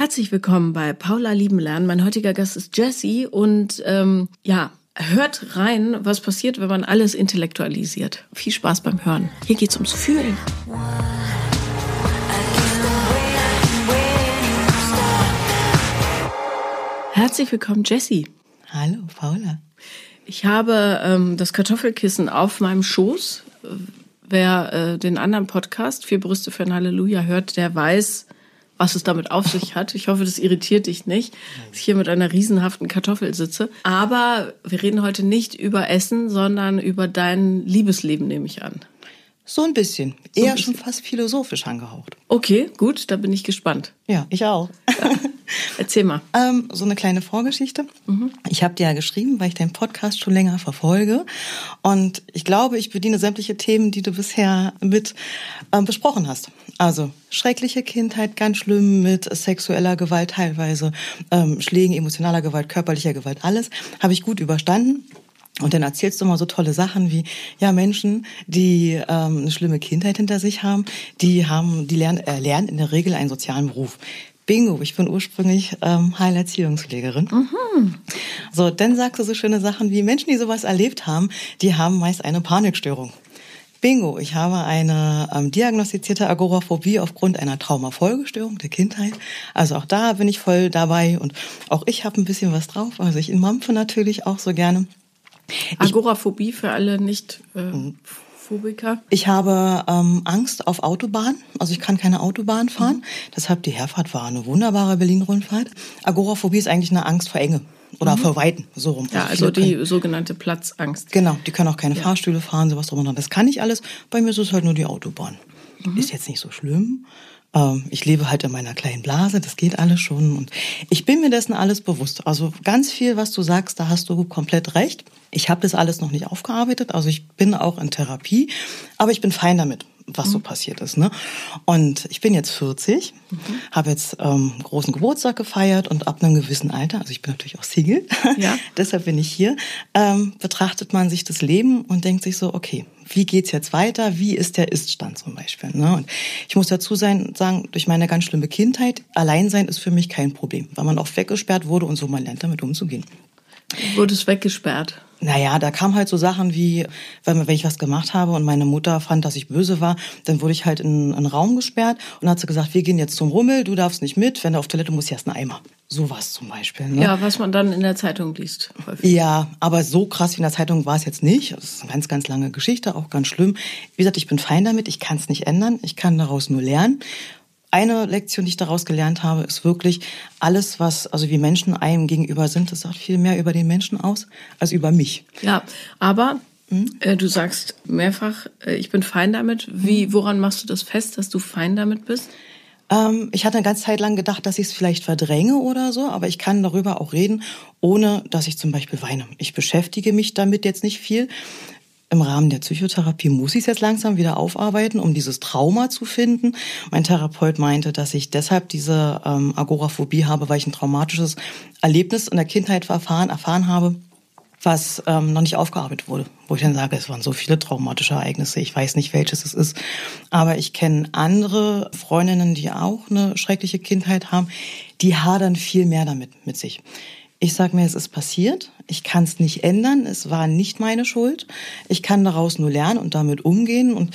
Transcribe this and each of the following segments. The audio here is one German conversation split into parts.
Herzlich willkommen bei Paula Lieben Lernen. Mein heutiger Gast ist Jessie und ähm, ja, hört rein, was passiert, wenn man alles intellektualisiert. Viel Spaß beim Hören. Hier geht's ums Fühlen. Herzlich willkommen, Jessie. Hallo, Paula. Ich habe ähm, das Kartoffelkissen auf meinem Schoß. Wer äh, den anderen Podcast, Vier Brüste für ein Halleluja, hört, der weiß, was es damit auf sich hat. Ich hoffe, das irritiert dich nicht, dass ich hier mit einer riesenhaften Kartoffel sitze. Aber wir reden heute nicht über Essen, sondern über dein Liebesleben, nehme ich an. So ein bisschen. So Eher ein bisschen. schon fast philosophisch angehaucht. Okay, gut, da bin ich gespannt. Ja, ich auch. Erzähl mal. Ähm, so eine kleine Vorgeschichte. Mhm. Ich habe dir ja geschrieben, weil ich deinen Podcast schon länger verfolge. Und ich glaube, ich bediene sämtliche Themen, die du bisher mit ähm, besprochen hast. Also schreckliche Kindheit, ganz schlimm mit sexueller Gewalt teilweise, ähm, Schlägen, emotionaler Gewalt, körperlicher Gewalt, alles habe ich gut überstanden. Und dann erzählst du immer so tolle Sachen wie, ja, Menschen, die ähm, eine schlimme Kindheit hinter sich haben, die haben, die lernen, äh, lernen in der Regel einen sozialen Beruf. Bingo, ich bin ursprünglich ähm, Heilerziehungspflegerin. Mhm. So, dann sagst du so schöne Sachen wie Menschen, die sowas erlebt haben, die haben meist eine Panikstörung. Bingo, ich habe eine ähm, diagnostizierte Agoraphobie aufgrund einer Traumafolgestörung der Kindheit. Also auch da bin ich voll dabei und auch ich habe ein bisschen was drauf. Also ich mampfe natürlich auch so gerne. Agoraphobie für alle nicht äh, mhm. Phobiker? Ich habe ähm, Angst auf Autobahn. Also ich kann keine Autobahn fahren. Mhm. Deshalb die Herfahrt war eine wunderbare Berlin-Rundfahrt. Agoraphobie ist eigentlich eine Angst vor Enge oder mhm. vor Weiten, so rum. Ja, also die können, sogenannte Platzangst. Genau, die können auch keine ja. Fahrstühle fahren, sowas drum und dran. Das kann ich alles. Bei mir ist es halt nur die Autobahn. Mhm. Ist jetzt nicht so schlimm. Ähm, ich lebe halt in meiner kleinen Blase, das geht alles schon. Und ich bin mir dessen alles bewusst. Also ganz viel, was du sagst, da hast du komplett recht. Ich habe das alles noch nicht aufgearbeitet, also ich bin auch in Therapie, aber ich bin fein damit was mhm. so passiert ist. Ne? Und ich bin jetzt 40, mhm. habe jetzt ähm, großen Geburtstag gefeiert und ab einem gewissen Alter, also ich bin natürlich auch Single, ja. deshalb bin ich hier, ähm, betrachtet man sich das Leben und denkt sich so, okay, wie geht's jetzt weiter? Wie ist der Iststand zum Beispiel? Ne? Und ich muss dazu sein, sagen, durch meine ganz schlimme Kindheit, Alleinsein ist für mich kein Problem, weil man oft weggesperrt wurde und so man lernt damit umzugehen. Wurde es weggesperrt? Naja, da kam halt so Sachen wie, wenn, wenn ich was gemacht habe und meine Mutter fand, dass ich böse war, dann wurde ich halt in einen Raum gesperrt und hat sie gesagt, wir gehen jetzt zum Rummel, du darfst nicht mit, wenn du auf Toilette musst, erst einen Eimer. Sowas zum Beispiel. Ne? Ja, was man dann in der Zeitung liest. Häufig. Ja, aber so krass wie in der Zeitung war es jetzt nicht. Das ist eine ganz, ganz lange Geschichte, auch ganz schlimm. Wie gesagt, ich bin fein damit, ich kann es nicht ändern, ich kann daraus nur lernen eine Lektion, die ich daraus gelernt habe, ist wirklich alles, was, also wie Menschen einem gegenüber sind, das sagt viel mehr über den Menschen aus als über mich. Ja, aber hm? äh, du sagst mehrfach, äh, ich bin fein damit. Wie, hm. woran machst du das fest, dass du fein damit bist? Ähm, ich hatte eine ganze Zeit lang gedacht, dass ich es vielleicht verdränge oder so, aber ich kann darüber auch reden, ohne dass ich zum Beispiel weine. Ich beschäftige mich damit jetzt nicht viel. Im Rahmen der Psychotherapie muss ich es jetzt langsam wieder aufarbeiten, um dieses Trauma zu finden. Mein Therapeut meinte, dass ich deshalb diese ähm, Agoraphobie habe, weil ich ein traumatisches Erlebnis in der Kindheit erfahren, erfahren habe, was ähm, noch nicht aufgearbeitet wurde. Wo ich dann sage, es waren so viele traumatische Ereignisse, ich weiß nicht, welches es ist. Aber ich kenne andere Freundinnen, die auch eine schreckliche Kindheit haben, die hadern viel mehr damit mit sich. Ich sage mir, es ist passiert. Ich kann es nicht ändern. Es war nicht meine Schuld. Ich kann daraus nur lernen und damit umgehen. Und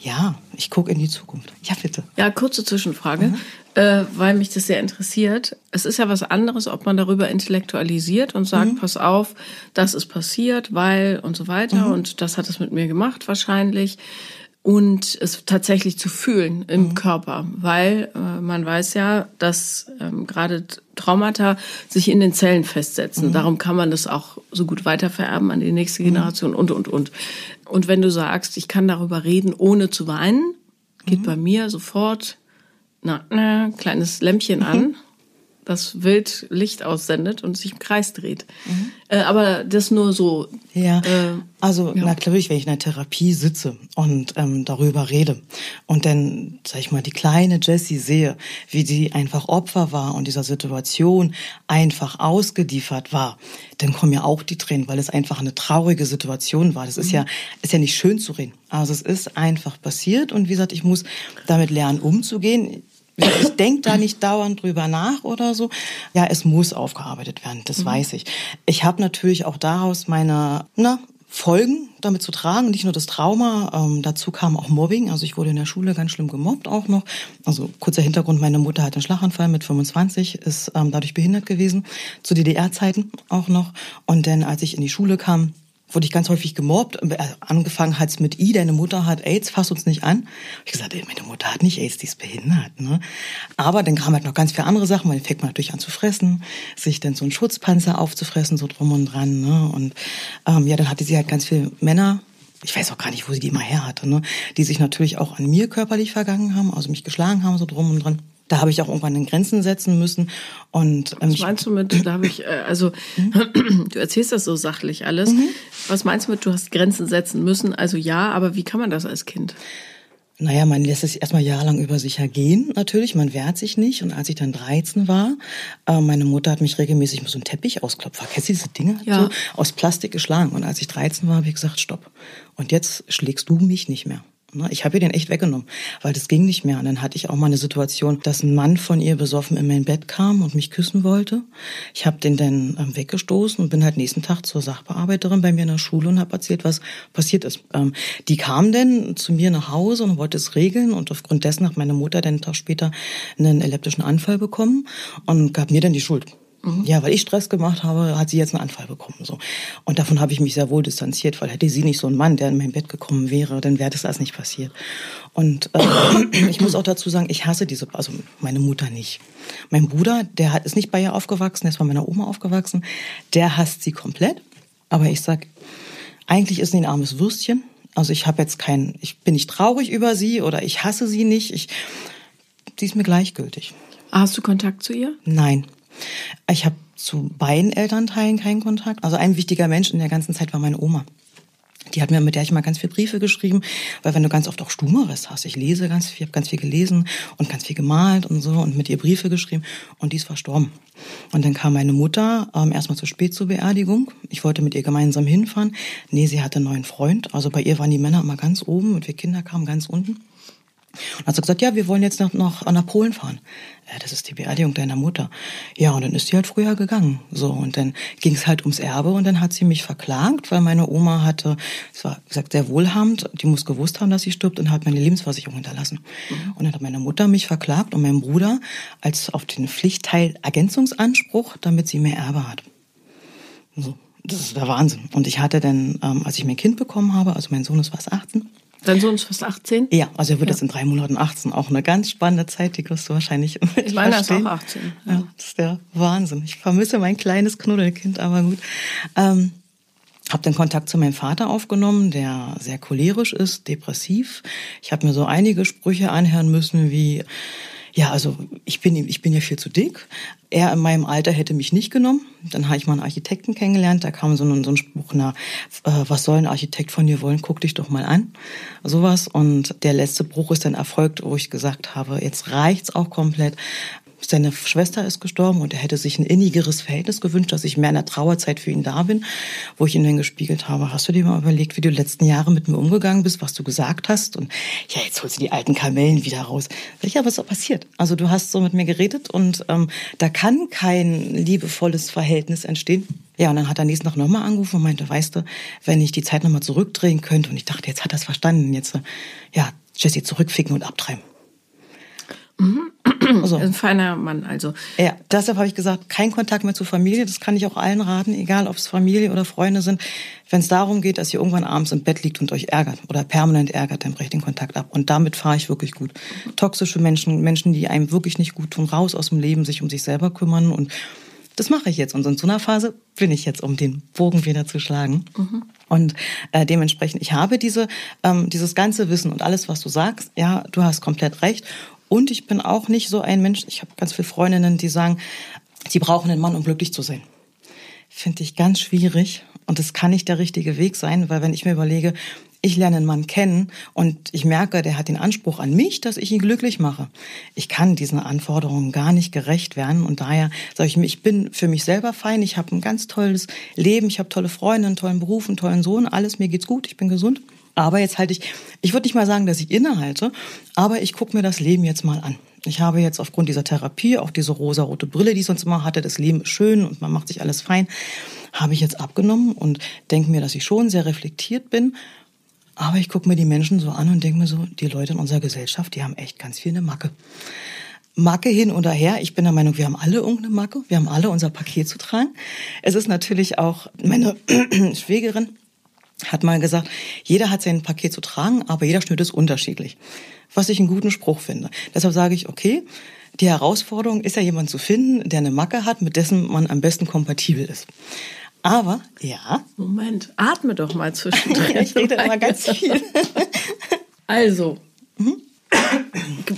ja, ich gucke in die Zukunft. Ja, bitte. Ja, kurze Zwischenfrage, mhm. äh, weil mich das sehr interessiert. Es ist ja was anderes, ob man darüber intellektualisiert und sagt, mhm. pass auf, das ist passiert, weil und so weiter. Mhm. Und das hat es mit mir gemacht wahrscheinlich und es tatsächlich zu fühlen im mhm. Körper, weil äh, man weiß ja, dass ähm, gerade Traumata sich in den Zellen festsetzen. Mhm. Darum kann man das auch so gut weitervererben an die nächste mhm. Generation mhm. und und und. Und wenn du sagst, ich kann darüber reden, ohne zu weinen, geht mhm. bei mir sofort na, na, kleines Lämpchen an das wild Licht aussendet und sich im Kreis dreht. Mhm. Äh, aber das nur so. Ja, äh, also ja. natürlich, wenn ich in der Therapie sitze und ähm, darüber rede und dann, sag ich mal, die kleine Jessie sehe, wie sie einfach Opfer war und dieser Situation einfach ausgeliefert war, dann kommen ja auch die Tränen, weil es einfach eine traurige Situation war. Das ist mhm. ja, ist ja nicht schön zu reden. Also es ist einfach passiert und wie gesagt, ich muss damit lernen, umzugehen ich denke da nicht dauernd drüber nach oder so. Ja, es muss aufgearbeitet werden, das mhm. weiß ich. Ich habe natürlich auch daraus meine na, Folgen damit zu tragen, nicht nur das Trauma, ähm, dazu kam auch Mobbing. Also ich wurde in der Schule ganz schlimm gemobbt auch noch. Also kurzer Hintergrund, meine Mutter hat einen Schlaganfall mit 25, ist ähm, dadurch behindert gewesen, zu DDR-Zeiten auch noch. Und dann, als ich in die Schule kam, wurde ich ganz häufig gemobbt. Äh, angefangen hat's mit I, deine Mutter hat AIDS, fass uns nicht an. Ich gesagt, ey, meine Mutter hat nicht AIDS, die ist behindert. Ne? Aber dann kamen halt noch ganz viele andere Sachen, weil dann fängt man natürlich an zu fressen, sich dann so einen Schutzpanzer aufzufressen, so drum und dran. Ne? Und ähm, ja, dann hatte sie halt ganz viele Männer ich weiß auch gar nicht, wo sie die immer her hatte, ne? die sich natürlich auch an mir körperlich vergangen haben, also mich geschlagen haben, so drum und dran da habe ich auch irgendwann in Grenzen setzen müssen. Und ähm, was meinst du mit, da habe ich, äh, also mhm. du erzählst das so sachlich alles. Mhm. Was meinst du mit, du hast Grenzen setzen müssen? Also ja, aber wie kann man das als Kind? Naja, man lässt es erstmal jahrelang über sich ergehen, natürlich. Man wehrt sich nicht. Und als ich dann 13 war, äh, meine Mutter hat mich regelmäßig mit so einem Teppich ausklopfen. Kennst du diese Dinge? Ja. So aus Plastik geschlagen. Und als ich 13 war, habe ich gesagt, stopp. Und jetzt schlägst du mich nicht mehr. Ne? Ich habe ihr den echt weggenommen, weil das ging nicht mehr. Und dann hatte ich auch mal eine Situation, dass ein Mann von ihr besoffen in mein Bett kam und mich küssen wollte. Ich habe den dann ähm, weggestoßen und bin halt nächsten Tag zur Sachbearbeiterin bei mir in der Schule und habe erzählt, was passiert ist. Ähm, die kam dann zu mir nach Hause und wollte es regeln und aufgrund dessen hat meine Mutter dann einen Tag später einen epileptischen Anfall bekommen und gab mir dann die Schuld. Mhm. Ja, weil ich Stress gemacht habe, hat sie jetzt einen Anfall bekommen. So. Und davon habe ich mich sehr wohl distanziert, weil hätte sie nicht so ein Mann, der in mein Bett gekommen wäre, dann wäre das alles nicht passiert. Und äh, ich muss auch dazu sagen, ich hasse diese, also meine Mutter nicht. Mein Bruder, der hat, ist nicht bei ihr aufgewachsen, der ist bei meiner Oma aufgewachsen, der hasst sie komplett. Aber ich sag, eigentlich ist sie ein armes Würstchen. Also ich habe jetzt kein, ich bin nicht traurig über sie oder ich hasse sie nicht. Ich, sie ist mir gleichgültig. Hast du Kontakt zu ihr? Nein. Ich habe zu beiden Elternteilen keinen Kontakt. Also ein wichtiger Mensch in der ganzen Zeit war meine Oma. Die hat mir, mit der ich mal ganz viele Briefe geschrieben, weil wenn du ganz oft auch Stumeres hast, ich lese ganz viel, habe ganz viel gelesen und ganz viel gemalt und so und mit ihr Briefe geschrieben und die ist verstorben. Und dann kam meine Mutter ähm, erstmal zu spät zur Beerdigung. Ich wollte mit ihr gemeinsam hinfahren. Nee, sie hatte einen neuen Freund. Also bei ihr waren die Männer immer ganz oben und wir Kinder kamen ganz unten. Und hat sie gesagt, ja, wir wollen jetzt noch, noch nach Polen fahren. Ja, das ist die Beerdigung deiner Mutter. Ja, und dann ist sie halt früher gegangen. So, und dann ging es halt ums Erbe und dann hat sie mich verklagt, weil meine Oma hatte, es war gesagt sehr wohlhabend, die muss gewusst haben, dass sie stirbt und hat meine Lebensversicherung hinterlassen. Mhm. Und dann hat meine Mutter mich verklagt und mein Bruder als auf den Pflichtteil Ergänzungsanspruch, damit sie mehr Erbe hat. So, das ist der Wahnsinn. Und ich hatte dann, ähm, als ich mein Kind bekommen habe, also mein Sohn ist fast 18, Dein Sohn ist fast 18? Ja, also er wird ja. jetzt in drei Monaten 18. Auch eine ganz spannende Zeit, die wirst du wahrscheinlich mit Ich meine, er ist auch 18. Ja. ja. das ist der Wahnsinn. Ich vermisse mein kleines Knuddelkind, aber gut. Ähm, habe den Kontakt zu meinem Vater aufgenommen, der sehr cholerisch ist, depressiv. Ich habe mir so einige Sprüche anhören müssen wie ja, also ich bin, ich bin ja viel zu dick. Er in meinem Alter hätte mich nicht genommen. Dann habe ich mal einen Architekten kennengelernt. Da kam so ein, so ein Spruch, na, äh, was soll ein Architekt von dir wollen? Guck dich doch mal an. Sowas. Und der letzte Bruch ist dann erfolgt, wo ich gesagt habe, jetzt reicht's auch komplett. Seine Schwester ist gestorben und er hätte sich ein innigeres Verhältnis gewünscht, dass ich mehr in der Trauerzeit für ihn da bin, wo ich ihm dann gespiegelt habe, hast du dir mal überlegt, wie du die letzten Jahre mit mir umgegangen bist, was du gesagt hast? Und ja, jetzt holst du die alten Kamellen wieder raus. Ja, was ist passiert? Also du hast so mit mir geredet und ähm, da kann kein liebevolles Verhältnis entstehen. Ja, und dann hat er nächsten Tag nochmal angerufen und meinte, weißt du, wenn ich die Zeit nochmal zurückdrehen könnte, und ich dachte, jetzt hat er es verstanden, jetzt, ja, Jesse zurückficken und abtreiben. Mhm. Also, ein feiner Mann, also. Ja, deshalb habe ich gesagt, kein Kontakt mehr zur Familie. Das kann ich auch allen raten, egal ob es Familie oder Freunde sind. Wenn es darum geht, dass ihr irgendwann abends im Bett liegt und euch ärgert oder permanent ärgert, dann brecht den Kontakt ab. Und damit fahre ich wirklich gut. Toxische Menschen, Menschen, die einem wirklich nicht gut tun, raus aus dem Leben, sich um sich selber kümmern. Und das mache ich jetzt. Und in so einer Phase bin ich jetzt, um den Bogen wieder zu schlagen. Mhm. Und äh, dementsprechend, ich habe diese, ähm, dieses ganze Wissen und alles, was du sagst, ja, du hast komplett recht. Und ich bin auch nicht so ein Mensch, ich habe ganz viele Freundinnen, die sagen, sie brauchen einen Mann, um glücklich zu sein. Finde ich ganz schwierig. Und das kann nicht der richtige Weg sein, weil wenn ich mir überlege, ich lerne einen Mann kennen und ich merke, der hat den Anspruch an mich, dass ich ihn glücklich mache. Ich kann diesen Anforderungen gar nicht gerecht werden und daher sage ich mir, ich bin für mich selber fein, ich habe ein ganz tolles Leben, ich habe tolle Freunde, einen tollen Beruf, einen tollen Sohn, alles, mir geht's gut, ich bin gesund. Aber jetzt halte ich, ich würde nicht mal sagen, dass ich innehalte, aber ich gucke mir das Leben jetzt mal an. Ich habe jetzt aufgrund dieser Therapie, auch diese rosa-rote Brille, die ich sonst immer hatte, das Leben ist schön und man macht sich alles fein, habe ich jetzt abgenommen und denke mir, dass ich schon sehr reflektiert bin. Aber ich gucke mir die Menschen so an und denke mir so, die Leute in unserer Gesellschaft, die haben echt ganz viel eine Macke. Macke hin oder her. Ich bin der Meinung, wir haben alle irgendeine Macke. Wir haben alle unser Paket zu tragen. Es ist natürlich auch meine Schwägerin hat mal gesagt, jeder hat sein Paket zu tragen, aber jeder Schnitt ist unterschiedlich. Was ich einen guten Spruch finde. Deshalb sage ich, okay, die Herausforderung ist ja jemand zu finden, der eine Macke hat, mit dessen man am besten kompatibel ist. Aber, ja. Moment, atme doch mal zwischendurch. ich rede immer ganz viel. Also, mhm.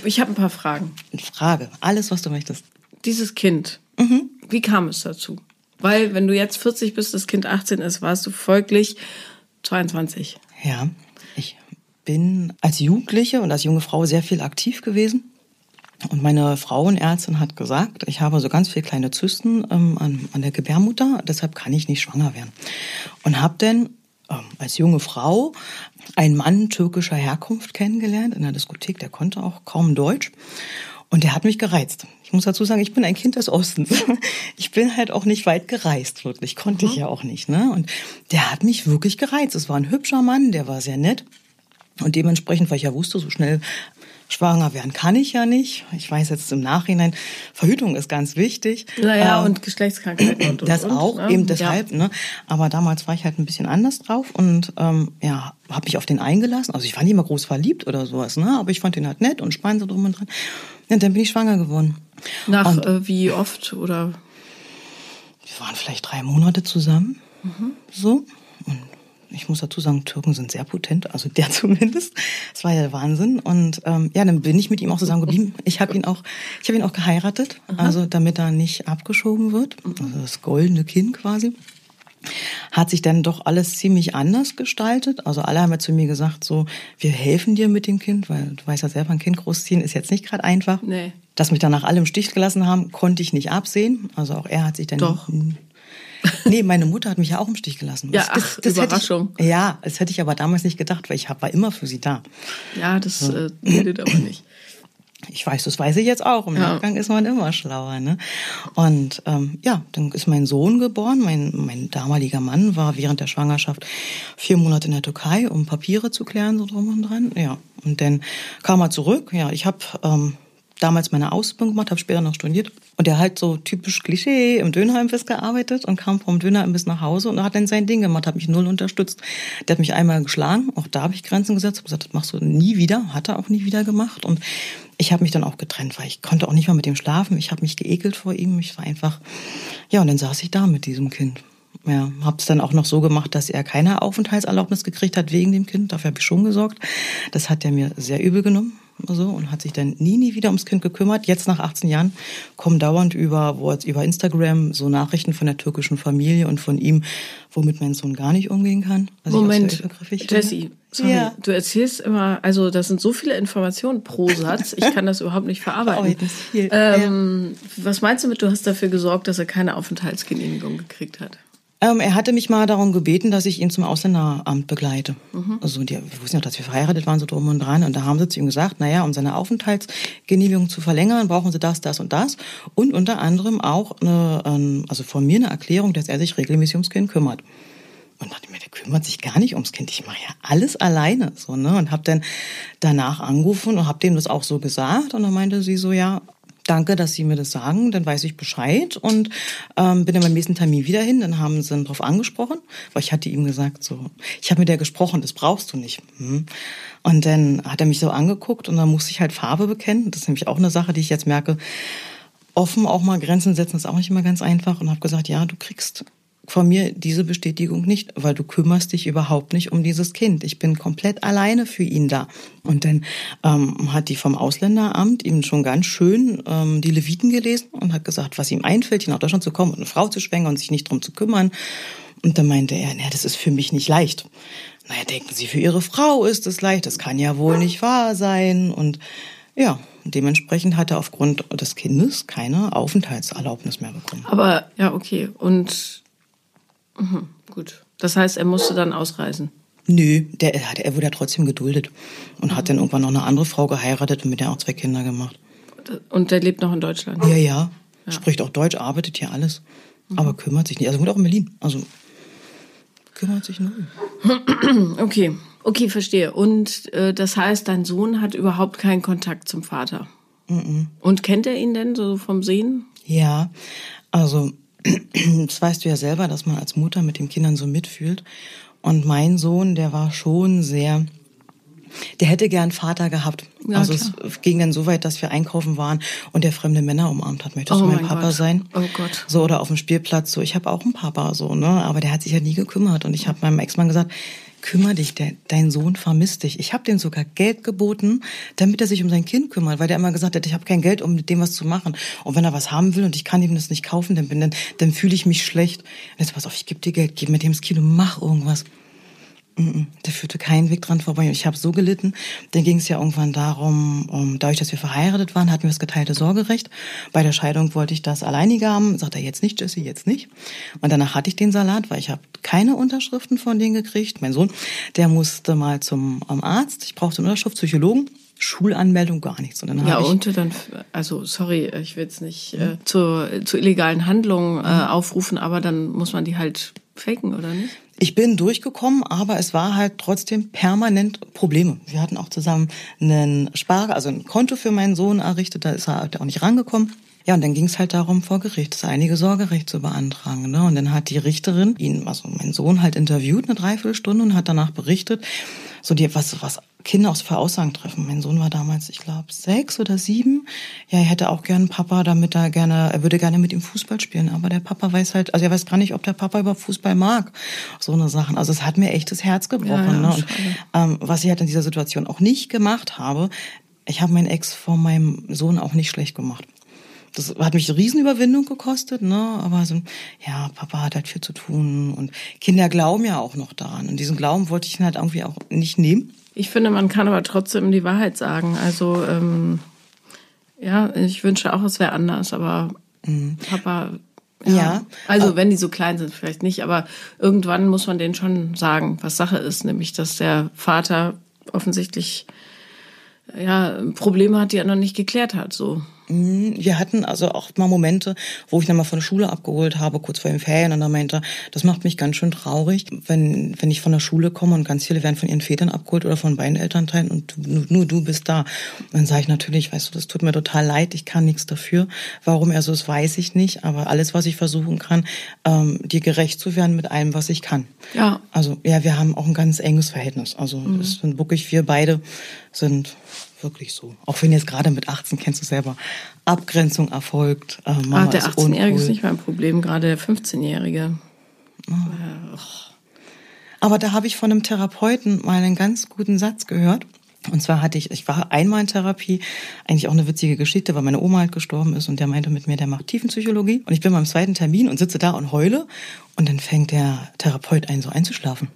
ich habe ein paar Fragen. Frage, alles, was du möchtest. Dieses Kind, mhm. wie kam es dazu? Weil, wenn du jetzt 40 bist, das Kind 18 ist, warst du folglich 22. Ja, ich bin als Jugendliche und als junge Frau sehr viel aktiv gewesen. Und meine Frauenärztin hat gesagt, ich habe so ganz viele kleine Zysten ähm, an, an der Gebärmutter, deshalb kann ich nicht schwanger werden. Und habe dann ähm, als junge Frau einen Mann türkischer Herkunft kennengelernt in der Diskothek, der konnte auch kaum Deutsch. Und der hat mich gereizt. Ich muss dazu sagen, ich bin ein Kind des Ostens. Ich bin halt auch nicht weit gereist, wirklich. Konnte mhm. ich ja auch nicht, ne? Und der hat mich wirklich gereizt. Es war ein hübscher Mann, der war sehr nett. Und dementsprechend, weil ich ja wusste, so schnell schwanger werden kann ich ja nicht. Ich weiß jetzt im Nachhinein, Verhütung ist ganz wichtig. Naja, ähm, und Geschlechtskrankheiten und, und Das auch, ne? eben deshalb. Ja. Ne? Aber damals war ich halt ein bisschen anders drauf und ähm, ja, habe mich auf den eingelassen. Also ich war nicht immer groß verliebt oder sowas, ne? aber ich fand den halt nett und spannend so drum und dran. Und dann bin ich schwanger geworden. Nach äh, wie oft oder? Wir waren vielleicht drei Monate zusammen. Mhm. So. Und ich muss dazu sagen, Türken sind sehr potent, also der zumindest. Das war ja der Wahnsinn. Und ähm, ja, dann bin ich mit ihm auch zusammen geblieben. Ich habe ihn auch, ich habe ihn auch geheiratet, Aha. also damit er nicht abgeschoben wird. Also das goldene Kind quasi hat sich dann doch alles ziemlich anders gestaltet. Also alle haben ja zu mir gesagt, so, wir helfen dir mit dem Kind, weil du weißt ja selber, ein Kind großziehen ist jetzt nicht gerade einfach. Nee. Dass mich dann nach allem Stich gelassen haben, konnte ich nicht absehen. Also auch er hat sich dann... Doch. Nee, meine Mutter hat mich ja auch im Stich gelassen. Ja, das, das, Überraschung. Ich, ja, das hätte ich aber damals nicht gedacht, weil ich war immer für sie da. Ja, das so. äh, redet aber nicht. Ich weiß, das weiß ich jetzt auch. Im ja. Nachgang ist man immer schlauer. Ne? Und ähm, ja, dann ist mein Sohn geboren. Mein, mein damaliger Mann war während der Schwangerschaft vier Monate in der Türkei, um Papiere zu klären, so drum und dran. Ja, und dann kam er zurück. Ja, ich habe ähm, damals meine Ausbildung gemacht, habe später noch studiert. Und er halt so typisch Klischee im Dönerimbiss gearbeitet und kam vom Dönerimbiss nach Hause und hat dann sein Ding gemacht, hat mich null unterstützt. Der hat mich einmal geschlagen, auch da habe ich Grenzen gesetzt, habe gesagt, das machst du nie wieder, hat er auch nie wieder gemacht. Und ich habe mich dann auch getrennt, weil ich konnte auch nicht mal mit ihm schlafen. Ich habe mich geekelt vor ihm. Ich war einfach, ja, und dann saß ich da mit diesem Kind. Ja, habe es dann auch noch so gemacht, dass er keine Aufenthaltserlaubnis gekriegt hat wegen dem Kind. Dafür habe ich schon gesorgt. Das hat er mir sehr übel genommen so und hat sich dann nie, nie wieder ums Kind gekümmert. Jetzt nach 18 Jahren kommen dauernd über, über Instagram so Nachrichten von der türkischen Familie und von ihm, womit mein Sohn gar nicht umgehen kann. Moment, Jessie, ja. du erzählst immer, also das sind so viele Informationen pro Satz, ich kann das überhaupt nicht verarbeiten. Oh, ähm, ja. Was meinst du mit, du hast dafür gesorgt, dass er keine Aufenthaltsgenehmigung gekriegt hat? Ähm, er hatte mich mal darum gebeten, dass ich ihn zum Ausländeramt begleite. Mhm. Also die, wir wussten ja, dass wir verheiratet waren, so drum und dran. Und da haben sie zu ihm gesagt, naja, um seine Aufenthaltsgenehmigung zu verlängern, brauchen sie das, das und das. Und unter anderem auch eine, ähm, also von mir eine Erklärung, dass er sich regelmäßig ums Kind kümmert. Und dachte mir, der kümmert sich gar nicht ums Kind. Ich mache ja alles alleine, so ne. Und habe dann danach angerufen und habe dem das auch so gesagt. Und dann meinte sie so, ja, danke, dass Sie mir das sagen, dann weiß ich Bescheid und ähm, bin dann beim nächsten Termin wieder hin. Dann haben sie ihn drauf angesprochen, weil ich hatte ihm gesagt, so, ich habe mit der gesprochen, das brauchst du nicht. Hm. Und dann hat er mich so angeguckt und dann musste ich halt Farbe bekennen. Das ist nämlich auch eine Sache, die ich jetzt merke. Offen auch mal Grenzen setzen ist auch nicht immer ganz einfach und habe gesagt, ja, du kriegst von mir diese Bestätigung nicht, weil du kümmerst dich überhaupt nicht um dieses Kind. Ich bin komplett alleine für ihn da. Und dann ähm, hat die vom Ausländeramt ihm schon ganz schön ähm, die Leviten gelesen und hat gesagt, was ihm einfällt, hier nach Deutschland zu kommen und eine Frau zu schwängen und sich nicht drum zu kümmern. Und dann meinte er, naja, das ist für mich nicht leicht. Naja, denken Sie, für Ihre Frau ist es leicht, das kann ja wohl nicht wahr sein. Und ja, dementsprechend hat er aufgrund des Kindes keine Aufenthaltserlaubnis mehr bekommen. Aber ja, okay. Und Mhm, gut. Das heißt, er musste dann ausreisen? Nö, der, er wurde ja trotzdem geduldet und mhm. hat dann irgendwann noch eine andere Frau geheiratet und mit der auch zwei Kinder gemacht. und der lebt noch in Deutschland? Ja, ja. ja. Spricht auch Deutsch, arbeitet hier alles. Mhm. Aber kümmert sich nicht. Also wohnt auch in Berlin. Also kümmert sich null. Okay. Okay, verstehe. Und äh, das heißt, dein Sohn hat überhaupt keinen Kontakt zum Vater. Mhm. Und kennt er ihn denn so vom Sehen? Ja, also das weißt du ja selber, dass man als Mutter mit den Kindern so mitfühlt. Und mein Sohn, der war schon sehr, der hätte gern Vater gehabt. Ja, also klar. es ging dann so weit, dass wir einkaufen waren und der fremde Männer umarmt hat. Möchtest oh du mein, mein Papa Gott. sein? Oh Gott. So oder auf dem Spielplatz so. Ich habe auch einen Papa so, ne? Aber der hat sich ja nie gekümmert. Und ich habe meinem Ex-Mann gesagt, kümmere dich, der, dein Sohn vermisst dich. Ich habe dem sogar Geld geboten, damit er sich um sein Kind kümmert, weil der immer gesagt hat, ich habe kein Geld, um mit dem was zu machen. Und wenn er was haben will und ich kann ihm das nicht kaufen, dann, bin, dann, dann fühle ich mich schlecht. Und jetzt pass auf, ich gebe dir Geld, geh mit dem ins Kino, mach irgendwas. Der führte keinen Weg dran vorbei. Ich habe so gelitten. Dann ging es ja irgendwann darum, um, dadurch, dass wir verheiratet waren, hatten wir das geteilte Sorgerecht. Bei der Scheidung wollte ich das alleinige haben. Sagt er jetzt nicht, Jesse, jetzt nicht. Und danach hatte ich den Salat, weil ich habe keine Unterschriften von denen gekriegt. Mein Sohn, der musste mal zum um Arzt. Ich brauchte eine Unterschrift, Psychologen. Schulanmeldung gar nichts. Und dann ja, und dann, also sorry, ich will jetzt nicht äh, zu, zu illegalen Handlungen äh, aufrufen, aber dann muss man die halt faken, oder nicht? Ich bin durchgekommen, aber es war halt trotzdem permanent Probleme. Wir hatten auch zusammen einen Spar, also ein Konto für meinen Sohn errichtet, da ist er halt auch nicht rangekommen. Ja, und dann ging es halt darum, vor Gericht das einige Sorgerecht zu beantragen. Ne? Und dann hat die Richterin ihn, also mein Sohn, halt interviewt eine Dreiviertelstunde und hat danach berichtet, so die, was, was Kinder auch für Aussagen treffen. Mein Sohn war damals, ich glaube, sechs oder sieben. Ja, er hätte auch gern Papa, damit er gerne, er würde gerne mit ihm Fußball spielen. Aber der Papa weiß halt, also er weiß gar nicht, ob der Papa über Fußball mag. So eine Sachen. Also es hat mir echt das Herz gebrochen. Ja, ja, ne? Und, ähm, was ich halt in dieser Situation auch nicht gemacht habe, ich habe meinen Ex vor meinem Sohn auch nicht schlecht gemacht. Das hat mich eine Riesenüberwindung gekostet, ne? Aber so, ja, Papa hat halt viel zu tun und Kinder glauben ja auch noch daran. Und diesen Glauben wollte ich halt irgendwie auch nicht nehmen. Ich finde, man kann aber trotzdem die Wahrheit sagen. Also ähm, ja, ich wünsche auch, es wäre anders, aber mhm. Papa. Ja, ja, also wenn die so klein sind, vielleicht nicht, aber irgendwann muss man denen schon sagen, was Sache ist, nämlich dass der Vater offensichtlich ja Probleme hat, die er noch nicht geklärt hat. So. Mhm, wir hatten also auch mal Momente, wo ich dann mal von der Schule abgeholt habe, kurz vor den Ferien, und dann meinte, das macht mich ganz schön traurig, wenn, wenn ich von der Schule komme und ganz viele werden von ihren Vätern abgeholt oder von beiden Elternteilen und nur, nur du bist da. Und dann sage ich natürlich, weißt du, das tut mir total leid, ich kann nichts dafür. Warum er so ist, weiß ich nicht, aber alles, was ich versuchen kann, ähm, dir gerecht zu werden mit allem, was ich kann. Ja. Also ja, wir haben auch ein ganz enges Verhältnis. Also mhm. das sind wirklich, wir beide sind wirklich so. Auch wenn jetzt gerade mit 18, kennst du selber, Abgrenzung erfolgt. Äh, Mama Ach, der 18-Jährige ist nicht mein Problem, gerade der 15-Jährige. Oh. Äh, Aber da habe ich von einem Therapeuten mal einen ganz guten Satz gehört. Und zwar hatte ich, ich war einmal in Therapie, eigentlich auch eine witzige Geschichte, weil meine Oma halt gestorben ist und der meinte mit mir, der macht Tiefenpsychologie. Und ich bin beim zweiten Termin und sitze da und heule und dann fängt der Therapeut ein, so einzuschlafen.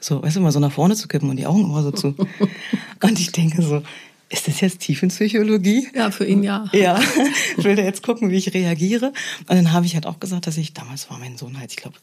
So, weißt du, mal so nach vorne zu kippen und die Augen immer so zu. und ich denke so, ist das jetzt Tiefenpsychologie? Ja, für ihn ja. Ja, ich will da jetzt gucken, wie ich reagiere. Und dann habe ich halt auch gesagt, dass ich, damals war mein Sohn halt, ich glaube,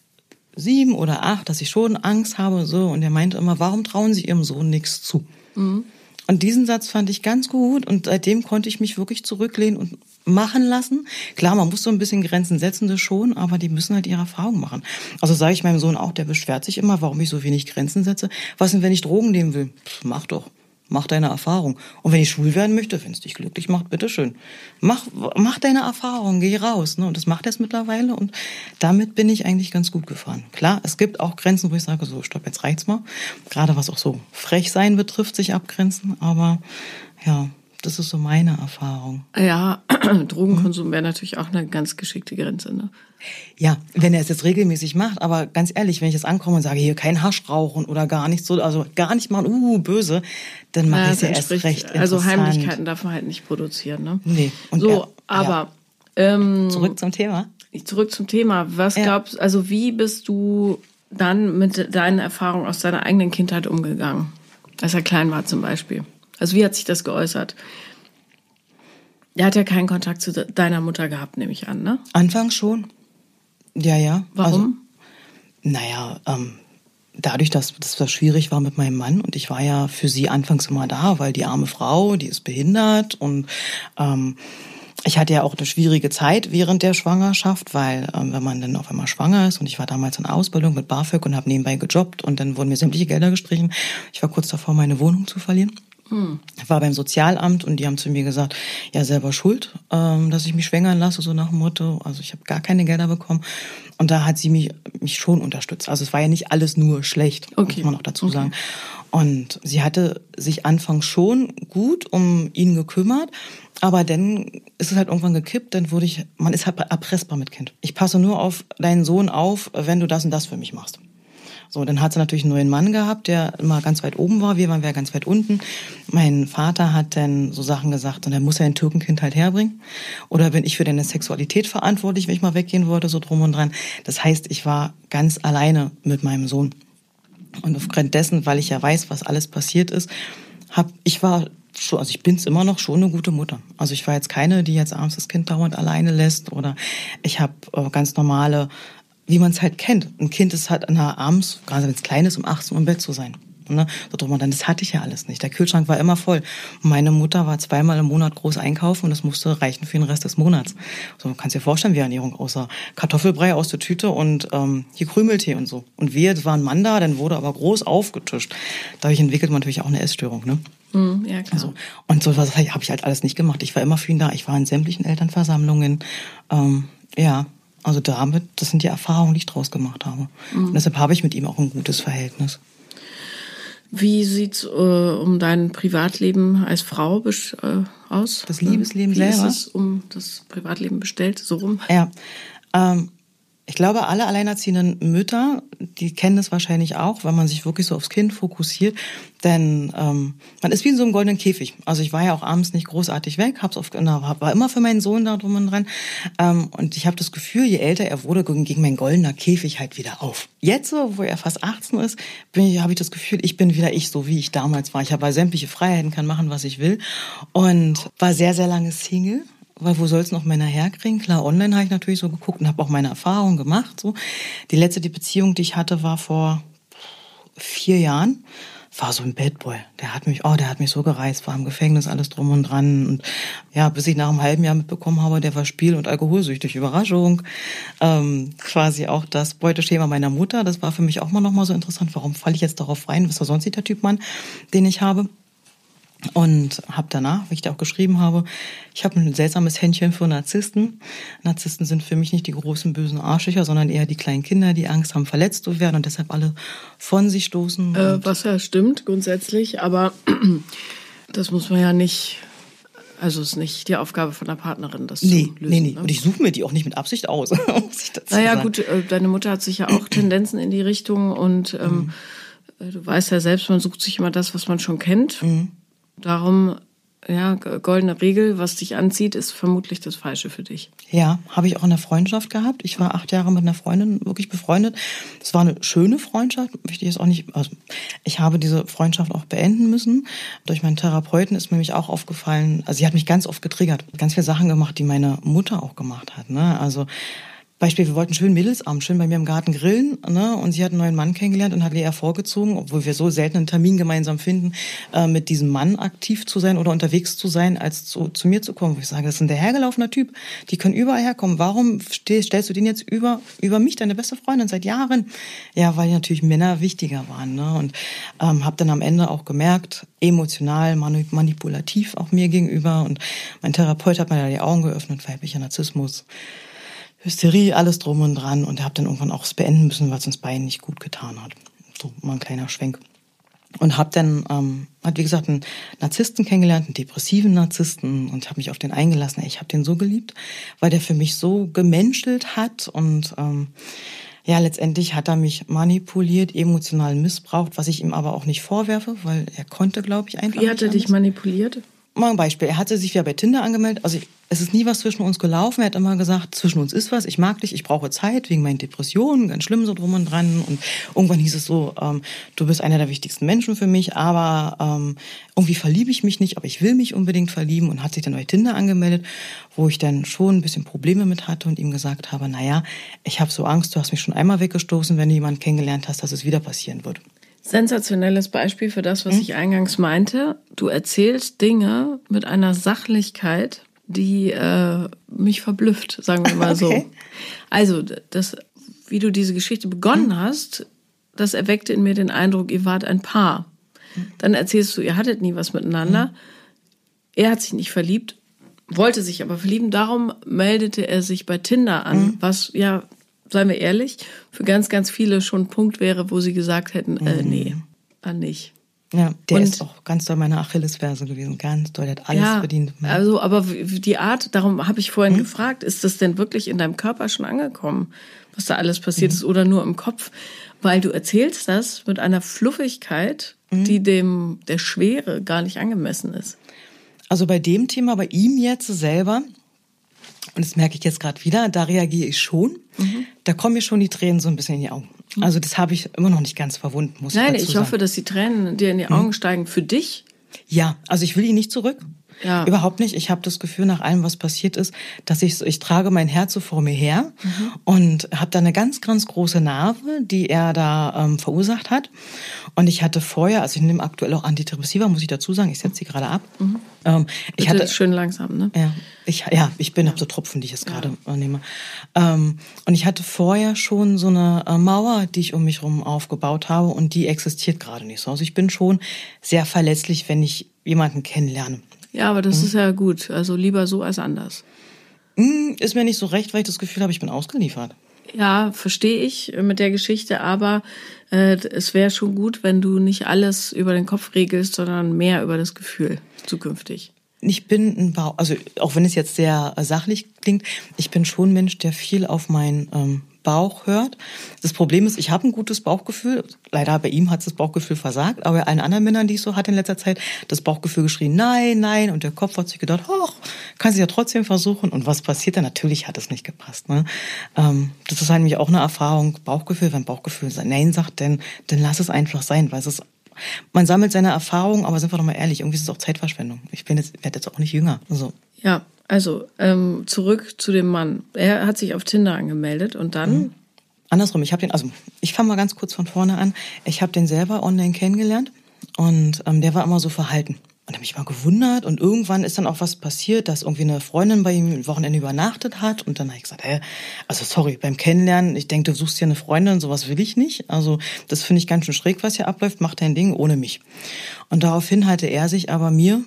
sieben oder acht, dass ich schon Angst habe und so. Und er meinte immer, warum trauen Sie Ihrem Sohn nichts zu? Mhm. Und diesen Satz fand ich ganz gut und seitdem konnte ich mich wirklich zurücklehnen und machen lassen. Klar, man muss so ein bisschen Grenzen setzen, das schon, aber die müssen halt ihre Erfahrung machen. Also sage ich meinem Sohn auch, der beschwert sich immer, warum ich so wenig Grenzen setze. Was denn, wenn ich Drogen nehmen will? Pff, mach doch. Mach deine Erfahrung. Und wenn ich schwul werden möchte, wenn es dich glücklich macht, bitteschön. Mach, mach deine Erfahrung, geh raus. Ne? Und das macht er mittlerweile. Und damit bin ich eigentlich ganz gut gefahren. Klar, es gibt auch Grenzen, wo ich sage, so, stopp, jetzt reicht's mal. Gerade was auch so frech sein betrifft, sich abgrenzen. Aber ja, das ist so meine Erfahrung. Ja, Drogenkonsum wäre natürlich auch eine ganz geschickte Grenze. Ne? Ja, wenn er es jetzt regelmäßig macht, aber ganz ehrlich, wenn ich jetzt ankomme und sage, hier kein Hasch rauchen oder gar nicht so, also gar nicht mal, uh, böse, dann mache ja, ich ja erst recht Also Heimlichkeiten darf man halt nicht produzieren, ne? Nee. Und so, er, aber ja. ähm, zurück zum Thema. Zurück zum Thema. Was ja. gab's, also wie bist du dann mit deinen Erfahrungen aus deiner eigenen Kindheit umgegangen? Als er klein war zum Beispiel. Also wie hat sich das geäußert? Er hat ja keinen Kontakt zu deiner Mutter gehabt, nehme ich an, ne? Anfangs schon. Ja, ja. Warum? Also, naja, ähm, dadurch, dass das schwierig war mit meinem Mann und ich war ja für sie anfangs immer da, weil die arme Frau, die ist behindert und ähm, ich hatte ja auch eine schwierige Zeit während der Schwangerschaft, weil ähm, wenn man dann auf einmal schwanger ist und ich war damals in Ausbildung mit BAföG und habe nebenbei gejobbt und dann wurden mir sämtliche Gelder gestrichen. Ich war kurz davor, meine Wohnung zu verlieren. Hm. Ich war beim Sozialamt und die haben zu mir gesagt, ja selber schuld, ähm, dass ich mich schwängern lasse, so nach dem Motto. Also ich habe gar keine Gelder bekommen. Und da hat sie mich, mich schon unterstützt. Also es war ja nicht alles nur schlecht, okay. muss man auch dazu sagen. Und sie hatte sich anfangs schon gut um ihn gekümmert. Aber dann ist es halt irgendwann gekippt, dann wurde ich, man ist halt erpressbar mit Kind. Ich passe nur auf deinen Sohn auf, wenn du das und das für mich machst. So, dann hat sie natürlich einen neuen Mann gehabt, der immer ganz weit oben war. Wir waren ja ganz weit unten. Mein Vater hat dann so Sachen gesagt, und er muss ja ein Türkenkind halt herbringen. Oder bin ich für deine Sexualität verantwortlich, wenn ich mal weggehen wollte, so drum und dran. Das heißt, ich war ganz alleine mit meinem Sohn. Und aufgrund dessen, weil ich ja weiß, was alles passiert ist, hab, ich war schon, also ich bin's immer noch schon eine gute Mutter. Also ich war jetzt keine, die jetzt abends das Kind dauernd alleine lässt oder ich habe äh, ganz normale, wie man es halt kennt. Ein Kind ist halt abends, gerade wenn es klein ist, um 18 Uhr im Bett zu sein. Ne? So drum und dann, das hatte ich ja alles nicht. Der Kühlschrank war immer voll. meine Mutter war zweimal im Monat groß einkaufen und das musste reichen für den Rest des Monats. So kannst dir vorstellen, wie Ernährung außer Kartoffelbrei aus der Tüte und ähm, hier Krümeltee und so. Und wir, das war ein Mann da, dann wurde aber groß aufgetischt. Dadurch entwickelt man natürlich auch eine Essstörung. Ne? Mhm, ja, klar. Also, und so was habe ich halt alles nicht gemacht. Ich war immer für ihn da. Ich war in sämtlichen Elternversammlungen. Ähm, ja, also damit, das sind die Erfahrungen, die ich draus gemacht habe. Mhm. Und deshalb habe ich mit ihm auch ein gutes Verhältnis. Wie sieht's äh, um dein Privatleben als Frau äh, aus? Das Liebesleben Wie selber? Wie ist es um das Privatleben bestellt, so rum? Ja, ähm, ich glaube, alle alleinerziehenden Mütter, die kennen das wahrscheinlich auch, wenn man sich wirklich so aufs Kind fokussiert. Denn ähm, man ist wie in so einem goldenen Käfig. Also ich war ja auch abends nicht großartig weg, hab's oft, na, war immer für meinen Sohn da drum und dran. Ähm, und ich habe das Gefühl, je älter er wurde, ging mein goldener Käfig halt wieder auf. Jetzt, wo er fast 18 ist, habe ich das Gefühl, ich bin wieder ich, so wie ich damals war. Ich habe sämtliche Freiheiten, kann machen, was ich will. Und war sehr, sehr lange Single weil wo soll es noch Männer herkriegen? Klar, online habe ich natürlich so geguckt und habe auch meine Erfahrungen gemacht. So. Die letzte die Beziehung, die ich hatte, war vor vier Jahren. War so ein Bad Boy. Der hat mich, oh, der hat mich so gereist, war im Gefängnis, alles drum und dran. Und ja, bis ich nach einem halben Jahr mitbekommen habe, der war spiel- und alkoholsüchtig. Überraschung. Ähm, quasi auch das Beuteschema meiner Mutter. Das war für mich auch mal noch mal so interessant. Warum falle ich jetzt darauf rein? Was war sonst der Typ Mann, den ich habe? Und habe danach, wie ich da auch geschrieben habe, ich habe ein seltsames Händchen für Narzissten. Narzissten sind für mich nicht die großen bösen Arschlöcher, sondern eher die kleinen Kinder, die Angst haben, verletzt zu werden und deshalb alle von sich stoßen. Äh, was ja stimmt grundsätzlich, aber das muss man ja nicht also es ist nicht die Aufgabe von der Partnerin, das nee, zu lösen. Nee, nee, ne? Und ich suche mir die auch nicht mit Absicht aus. naja, sagen. gut, äh, deine Mutter hat sicher auch Tendenzen in die Richtung und ähm, mhm. du weißt ja selbst, man sucht sich immer das, was man schon kennt. Mhm. Darum, ja, goldene Regel, was dich anzieht, ist vermutlich das Falsche für dich. Ja, habe ich auch eine Freundschaft gehabt. Ich war acht Jahre mit einer Freundin wirklich befreundet. Es war eine schöne Freundschaft. Ich jetzt auch nicht, also ich habe diese Freundschaft auch beenden müssen. Durch meinen Therapeuten ist mir nämlich auch aufgefallen, also sie hat mich ganz oft getriggert. Ganz viele Sachen gemacht, die meine Mutter auch gemacht hat. Ne? Also Beispiel, wir wollten schön Mädelsabend, schön bei mir im Garten grillen, ne? Und sie hat einen neuen Mann kennengelernt und hat Lea vorgezogen, obwohl wir so selten einen Termin gemeinsam finden, äh, mit diesem Mann aktiv zu sein oder unterwegs zu sein, als zu, zu mir zu kommen. Wo ich sage, das ist ein dahergelaufener Typ. Die können überall herkommen. Warum stellst du den jetzt über, über mich, deine beste Freundin, seit Jahren? Ja, weil natürlich Männer wichtiger waren, ne? Und ähm, habe dann am Ende auch gemerkt, emotional, manipulativ auch mir gegenüber. Und mein Therapeut hat mir da die Augen geöffnet, weiblicher Narzissmus. Hysterie, alles drum und dran und habe dann irgendwann auch es beenden müssen, weil es uns beiden nicht gut getan hat. So mal ein kleiner Schwenk. Und habe dann, ähm, hat wie gesagt, einen Narzissten kennengelernt, einen depressiven Narzissten und habe mich auf den eingelassen. Ich habe den so geliebt, weil der für mich so gemenschelt hat und ähm, ja, letztendlich hat er mich manipuliert, emotional missbraucht, was ich ihm aber auch nicht vorwerfe, weil er konnte, glaube ich, einfach. Wie hat er dich manipuliert? Mal ein Beispiel. Er hatte sich ja bei Tinder angemeldet. Also ich, es ist nie was zwischen uns gelaufen. Er hat immer gesagt, zwischen uns ist was. Ich mag dich, ich brauche Zeit wegen meinen Depressionen, ganz schlimm so drum und dran. Und irgendwann hieß es so, ähm, du bist einer der wichtigsten Menschen für mich, aber ähm, irgendwie verliebe ich mich nicht, aber ich will mich unbedingt verlieben und hat sich dann bei Tinder angemeldet, wo ich dann schon ein bisschen Probleme mit hatte und ihm gesagt habe, naja, ich habe so Angst, du hast mich schon einmal weggestoßen, wenn du jemanden kennengelernt hast, dass es wieder passieren wird. Sensationelles Beispiel für das, was hm? ich eingangs meinte. Du erzählst Dinge mit einer Sachlichkeit, die äh, mich verblüfft, sagen wir mal okay. so. Also, das, wie du diese Geschichte begonnen hm? hast, das erweckte in mir den Eindruck, ihr wart ein Paar. Hm. Dann erzählst du, ihr hattet nie was miteinander. Hm. Er hat sich nicht verliebt, wollte sich aber verlieben. Darum meldete er sich bei Tinder an, hm. was ja seien wir ehrlich, für ganz, ganz viele schon ein Punkt wäre, wo sie gesagt hätten, äh, mhm. nee, dann nicht. Ja, der und, ist auch ganz doll meine Achillesferse gewesen, ganz doll, der hat alles ja, verdient. Also, aber die Art, darum habe ich vorhin hm? gefragt, ist das denn wirklich in deinem Körper schon angekommen, was da alles passiert hm. ist oder nur im Kopf? Weil du erzählst das mit einer Fluffigkeit, hm. die dem der Schwere gar nicht angemessen ist. Also bei dem Thema, bei ihm jetzt selber, und das merke ich jetzt gerade wieder, da reagiere ich schon. Mhm. Da kommen mir schon die Tränen so ein bisschen in die Augen. Mhm. Also das habe ich immer noch nicht ganz verwunden, muss Nein, ich dazu ich hoffe, dass die Tränen dir in die. Augen mhm. steigen für dich. Ja, also ich will ihn nicht zurück. Ja. Überhaupt nicht. Ich habe das Gefühl, nach allem, was passiert ist, dass ich ich trage mein Herz so vor mir her mhm. und habe da eine ganz, ganz große Narbe, die er da ähm, verursacht hat. Und ich hatte vorher, also ich nehme aktuell auch Antidepressiva, muss ich dazu sagen, ich setze sie gerade ab. Mhm. Ähm, ich Bitte hatte schön langsam, ne? Ja, ich ja, ich bin ja. so Tropfen, die ich jetzt gerade ja. nehme. Ähm, und ich hatte vorher schon so eine äh, Mauer, die ich um mich herum aufgebaut habe, und die existiert gerade nicht so. Also ich bin schon sehr verletzlich, wenn ich jemanden kennenlerne. Ja, aber das mhm. ist ja gut. Also lieber so als anders. Mhm, ist mir nicht so recht, weil ich das Gefühl habe, ich bin ausgeliefert. Ja, verstehe ich mit der Geschichte, aber äh, es wäre schon gut, wenn du nicht alles über den Kopf regelst, sondern mehr über das Gefühl zukünftig. Ich bin ein Bau, also auch wenn es jetzt sehr sachlich klingt, ich bin schon ein Mensch, der viel auf mein ähm, Bauch hört. Das Problem ist, ich habe ein gutes Bauchgefühl. Leider bei ihm hat das Bauchgefühl versagt, aber bei allen anderen Männern, die ich so hatte in letzter Zeit, das Bauchgefühl geschrien, nein, nein, und der Kopf hat sich gedacht, ach, kann sie ja trotzdem versuchen. Und was passiert dann? Natürlich hat es nicht gepasst. Ne? Ähm, das ist eigentlich auch eine Erfahrung, Bauchgefühl, wenn Bauchgefühl nein sagt, dann, dann lass es einfach sein, weil es ist man sammelt seine Erfahrungen, aber sind wir doch mal ehrlich, irgendwie ist es auch Zeitverschwendung. Ich bin jetzt, werde jetzt auch nicht jünger. Also. Ja, also ähm, zurück zu dem Mann. Er hat sich auf Tinder angemeldet und dann. Mhm. Andersrum, ich habe den, also ich fange mal ganz kurz von vorne an. Ich habe den selber online kennengelernt und ähm, der war immer so verhalten. Und habe mich mal gewundert und irgendwann ist dann auch was passiert, dass irgendwie eine Freundin bei ihm ein Wochenende übernachtet hat und dann habe ich gesagt, hä, also sorry, beim Kennenlernen, ich denke, du suchst dir eine Freundin, sowas will ich nicht. Also das finde ich ganz schön schräg, was hier abläuft, mach dein Ding ohne mich. Und daraufhin hatte er sich aber mir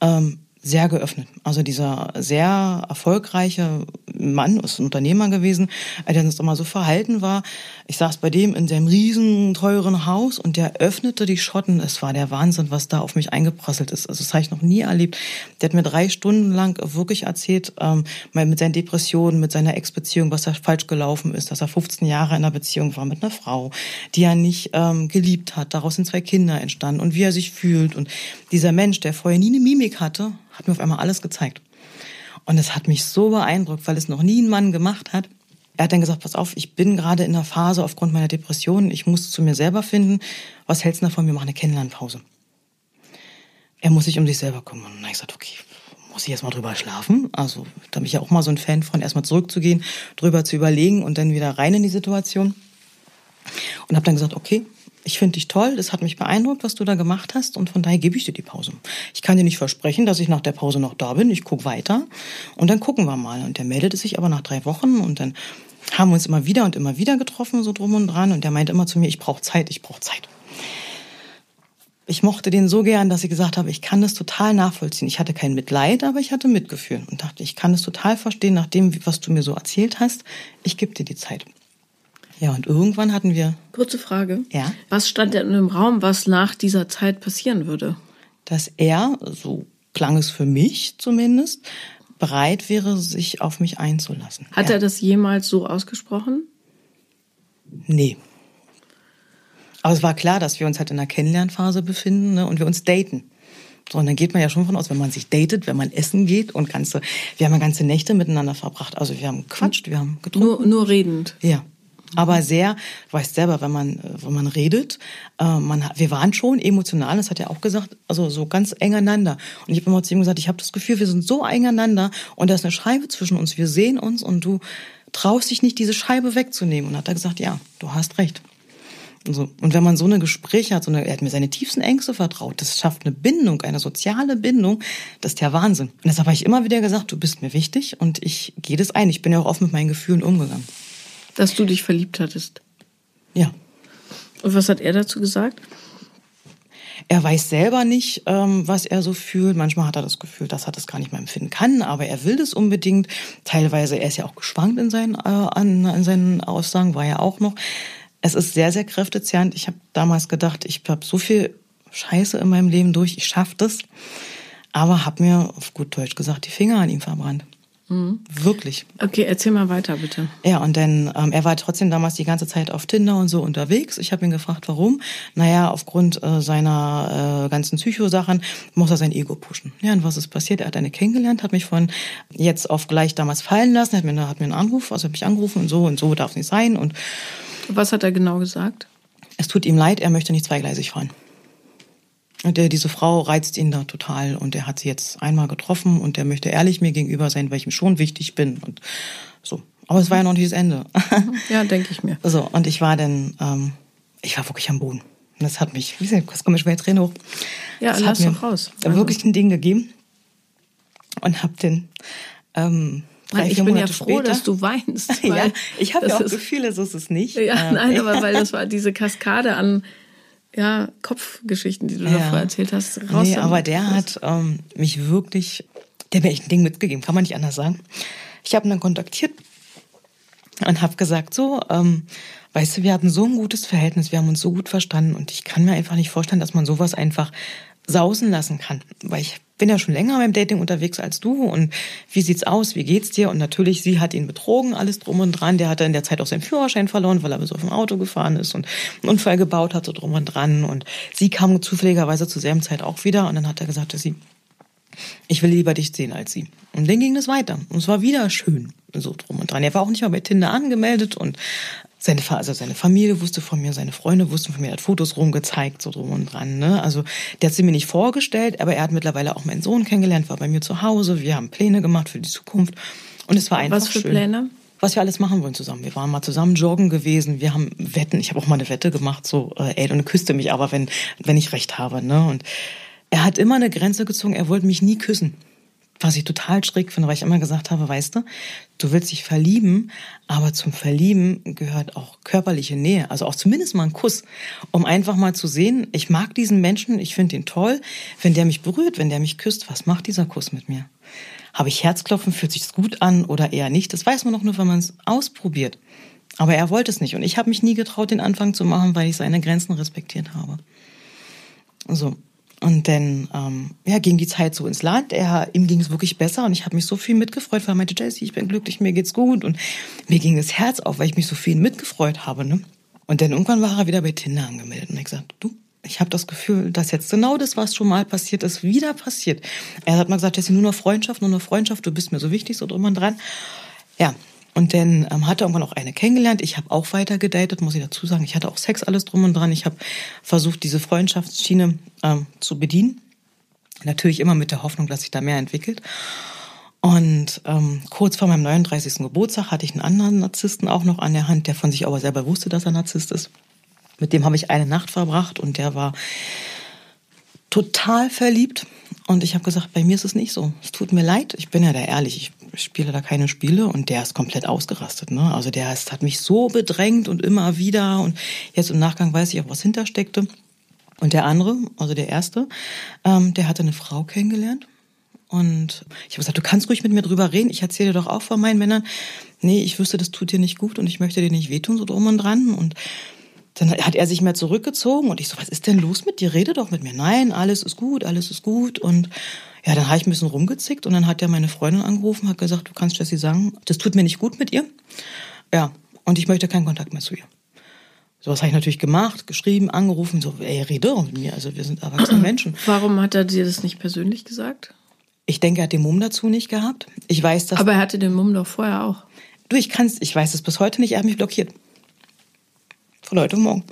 ähm, sehr geöffnet. Also dieser sehr erfolgreiche Mann, ist ein Unternehmer gewesen, der uns immer so verhalten war. Ich saß bei dem in seinem riesen teuren Haus und der öffnete die Schotten. Es war der Wahnsinn, was da auf mich eingeprasselt ist. Also das habe ich noch nie erlebt. Der hat mir drei Stunden lang wirklich erzählt, ähm, mit seinen Depressionen, mit seiner Ex-Beziehung, was da falsch gelaufen ist, dass er 15 Jahre in einer Beziehung war mit einer Frau, die er nicht ähm, geliebt hat. Daraus sind zwei Kinder entstanden und wie er sich fühlt. Und dieser Mensch, der vorher nie eine Mimik hatte, hat mir auf einmal alles gezeigt. Und es hat mich so beeindruckt, weil es noch nie ein Mann gemacht hat. Er hat dann gesagt, pass auf, ich bin gerade in einer Phase aufgrund meiner Depression, ich muss zu mir selber finden. Was hältst du davon? Wir machen eine Kennenlernpause. Er muss sich um sich selber kümmern. Und dann habe ich gesagt, okay, muss ich erstmal drüber schlafen. Also da bin ich ja auch mal so ein Fan von, erstmal zurückzugehen, drüber zu überlegen und dann wieder rein in die Situation. Und habe dann gesagt, okay, ich finde dich toll, das hat mich beeindruckt, was du da gemacht hast und von daher gebe ich dir die Pause. Ich kann dir nicht versprechen, dass ich nach der Pause noch da bin. Ich gucke weiter und dann gucken wir mal. Und der meldete sich aber nach drei Wochen und dann haben wir uns immer wieder und immer wieder getroffen, so drum und dran. Und der meinte immer zu mir, ich brauche Zeit, ich brauche Zeit. Ich mochte den so gern, dass ich gesagt habe, ich kann das total nachvollziehen. Ich hatte kein Mitleid, aber ich hatte Mitgefühl und dachte, ich kann es total verstehen, nach dem, was du mir so erzählt hast. Ich gebe dir die Zeit. Ja, und irgendwann hatten wir. Kurze Frage. Ja. Was stand denn im Raum, was nach dieser Zeit passieren würde? Dass er, so klang es für mich zumindest, bereit wäre, sich auf mich einzulassen. Hat ja. er das jemals so ausgesprochen? Nee. Aber es war klar, dass wir uns halt in einer Kennenlernphase befinden ne, und wir uns daten. So, und dann geht man ja schon von aus, wenn man sich datet, wenn man essen geht und ganze, wir haben ja ganze Nächte miteinander verbracht. Also wir haben gequatscht, wir haben getrunken. Nur, nur redend. Ja. Aber sehr, du weißt selber, wenn man, wenn man redet, äh, man, wir waren schon emotional, das hat er auch gesagt, also so ganz eng aneinander. Und ich habe immer zu ihm gesagt, ich habe das Gefühl, wir sind so eng aneinander und da ist eine Scheibe zwischen uns, wir sehen uns und du traust dich nicht, diese Scheibe wegzunehmen. Und hat er gesagt, ja, du hast recht. Und, so. und wenn man so eine Gespräche hat, so eine, er hat mir seine tiefsten Ängste vertraut, das schafft eine Bindung, eine soziale Bindung, das ist der Wahnsinn. Und deshalb habe ich immer wieder gesagt, du bist mir wichtig und ich gehe das ein. Ich bin ja auch oft mit meinen Gefühlen umgegangen. Dass du dich verliebt hattest. Ja. Und was hat er dazu gesagt? Er weiß selber nicht, ähm, was er so fühlt. Manchmal hat er das Gefühl, dass er das gar nicht mehr empfinden kann, aber er will das unbedingt. Teilweise, er ist ja auch geschwankt in seinen, äh, in seinen Aussagen, war ja auch noch. Es ist sehr, sehr kräftezehrend. Ich habe damals gedacht, ich habe so viel Scheiße in meinem Leben durch, ich schaffe das. Aber habe mir auf gut Deutsch gesagt die Finger an ihm verbrannt. Mhm. Wirklich. Okay, erzähl mal weiter, bitte. Ja, und dann, ähm, er war trotzdem damals die ganze Zeit auf Tinder und so unterwegs. Ich habe ihn gefragt, warum. Naja, aufgrund äh, seiner äh, ganzen Psychosachen muss er sein Ego pushen. Ja, und was ist passiert? Er hat eine kennengelernt, hat mich von jetzt auf gleich damals fallen lassen, hat mir, hat mir einen Anruf, also hat mich angerufen und so und so darf es nicht sein. Und was hat er genau gesagt? Es tut ihm leid, er möchte nicht zweigleisig fahren. Und der, diese Frau reizt ihn da total und er hat sie jetzt einmal getroffen und er möchte ehrlich mir gegenüber sein, weil ich ihm schon wichtig bin und so. Aber es war ja noch nicht das Ende. Ja, denke ich mir. So, und ich war dann, ähm, ich war wirklich am Boden. Und das hat mich, wie gesagt, das kommt mir Tränen hoch. Ja, das lass hat mir doch raus. Also. wirklich ein Ding gegeben und hab den ähm, drei, ich bin Monate ja froh, später, dass du weinst. ja, ich habe ja das auch ist- Gefühle, so ist es nicht. Ja, nein, aber weil das war diese Kaskade an ja, Kopfgeschichten, die du Ja. davor erzählt hast, raus. Nee, aber der hat ähm, mich wirklich, der hat mir echt ein Ding mitgegeben, kann man nicht anders sagen. Ich habe ihn dann kontaktiert und habe gesagt, so, ähm, weißt du, wir hatten so ein gutes Verhältnis, wir haben uns so gut verstanden und ich kann mir einfach nicht vorstellen, dass man sowas einfach sausen lassen kann, weil ich bin ja schon länger beim Dating unterwegs als du und wie sieht's aus, wie geht's dir? Und natürlich, sie hat ihn betrogen, alles drum und dran. Der hatte in der Zeit auch seinen Führerschein verloren, weil er so auf dem Auto gefahren ist und einen Unfall gebaut hat, so drum und dran. Und sie kam zufälligerweise zur selben Zeit auch wieder und dann hat er gesagt, dass sie ich will lieber dich sehen als sie. Und dann ging es weiter. Und es war wieder schön, so drum und dran. Er war auch nicht mal bei Tinder angemeldet und seine, also seine Familie wusste von mir, seine Freunde wussten von mir, er hat Fotos rumgezeigt, so drum und dran. Ne? Also der hat sie mir nicht vorgestellt, aber er hat mittlerweile auch meinen Sohn kennengelernt, war bei mir zu Hause. Wir haben Pläne gemacht für die Zukunft. Und es war einfach Was für schön. Pläne? Was wir alles machen wollen zusammen. Wir waren mal zusammen joggen gewesen, wir haben Wetten, ich habe auch mal eine Wette gemacht, so, äh, ey, und küsste mich aber, wenn, wenn ich recht habe. Ne? Und er hat immer eine Grenze gezogen, er wollte mich nie küssen. Was ich total schräg finde, weil ich immer gesagt habe, weißt du, du willst dich verlieben, aber zum Verlieben gehört auch körperliche Nähe, also auch zumindest mal ein Kuss, um einfach mal zu sehen, ich mag diesen Menschen, ich finde ihn toll, wenn der mich berührt, wenn der mich küsst, was macht dieser Kuss mit mir? Habe ich Herzklopfen, fühlt sich's gut an oder eher nicht? Das weiß man doch nur, wenn man es ausprobiert. Aber er wollte es nicht und ich habe mich nie getraut, den Anfang zu machen, weil ich seine Grenzen respektiert habe. So. Und dann ähm, ja, ging die Zeit so ins Land. Er, ihm ging es wirklich besser und ich habe mich so viel mitgefreut, weil er meinte, Jessie, ich bin glücklich, mir geht's gut. Und mir ging das Herz auf, weil ich mich so viel mitgefreut habe. Ne? Und dann irgendwann war er wieder bei Tinder angemeldet. Und ich gesagt, du, ich habe das Gefühl, dass jetzt genau das, was schon mal passiert ist, wieder passiert. Er hat mal gesagt, Jessie, nur noch Freundschaft, nur noch Freundschaft, du bist mir so wichtig, so drum und dran. Ja, und dann ähm, hat er irgendwann auch eine kennengelernt. Ich habe auch weiter gedatet, muss ich dazu sagen. Ich hatte auch Sex, alles drum und dran. Ich habe versucht, diese Freundschaftsschiene ähm, zu bedienen. Natürlich immer mit der Hoffnung, dass sich da mehr entwickelt. Und ähm, kurz vor meinem 39. Geburtstag hatte ich einen anderen Narzissten auch noch an der Hand, der von sich aber selber wusste, dass er Narzisst ist. Mit dem habe ich eine Nacht verbracht und der war total verliebt. Und ich habe gesagt, bei mir ist es nicht so. Es tut mir leid. Ich bin ja da ehrlich. Ich spiele da keine Spiele und der ist komplett ausgerastet. Ne? Also der ist, hat mich so bedrängt und immer wieder. Und jetzt im Nachgang weiß ich auch, was hintersteckte. Und der andere, also der erste, ähm, der hatte eine Frau kennengelernt. Und ich habe gesagt, du kannst ruhig mit mir drüber reden. Ich erzähle dir doch auch von meinen Männern. Nee, ich wüsste, das tut dir nicht gut und ich möchte dir nicht wehtun, so drum und dran. Und dann hat er sich mehr zurückgezogen und ich so, was ist denn los mit dir? Rede doch mit mir. Nein, alles ist gut, alles ist gut. Und ja, dann habe ich ein bisschen rumgezickt und dann hat er meine Freundin angerufen, hat gesagt, du kannst Jessie sagen, das tut mir nicht gut mit ihr. Ja, und ich möchte keinen Kontakt mehr zu ihr. Sowas habe ich natürlich gemacht, geschrieben, angerufen, so, ey, rede doch mit mir. Also wir sind erwachsene Menschen. Warum hat er dir das nicht persönlich gesagt? Ich denke, er hat den Mumm dazu nicht gehabt. Ich weiß, dass. Aber er hatte den Mumm doch vorher auch. Du, ich kann's, ich weiß es bis heute nicht, er hat mich blockiert. Von heute morgen.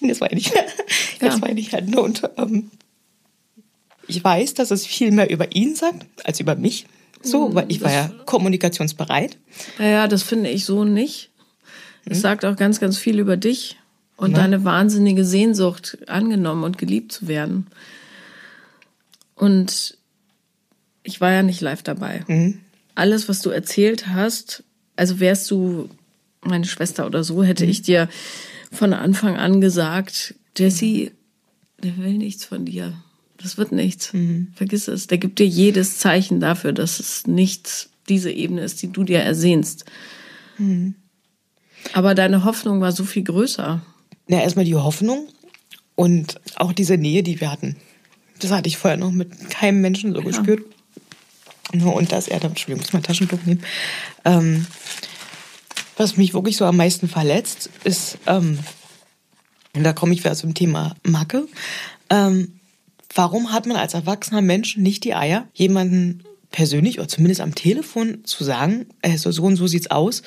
Das war nicht, das Ja. war nicht halt nur und, ähm, ich weiß, dass es viel mehr über ihn sagt, als über mich. So, weil ich war ja kommunikationsbereit. Naja, das finde ich so nicht. Es sagt auch ganz, ganz viel über dich und Ja. deine wahnsinnige Sehnsucht, angenommen und geliebt zu werden. Und ich war ja nicht live dabei. Alles, was du erzählt hast, also wärst du meine Schwester oder so, hätte ich dir von Anfang an gesagt, Jessie, der will nichts von dir. Das wird nichts. Vergiss es. Der gibt dir jedes Zeichen dafür, dass es nicht diese Ebene ist, die du dir ersehnst. Aber deine Hoffnung war so viel größer. Ja, erstmal die Hoffnung und auch diese Nähe, die wir hatten. Das hatte ich vorher noch mit keinem Menschen so gespürt. Nur und dass er, Entschuldigung, ich muss mein Taschentuch nehmen. Ähm, was mich wirklich so am meisten verletzt, ist, ähm, und da komme ich wieder zum Thema Macke. Ähm, warum hat man als erwachsener Mensch nicht die Eier, jemanden persönlich oder zumindest am Telefon zu sagen, also so und so sieht's aus,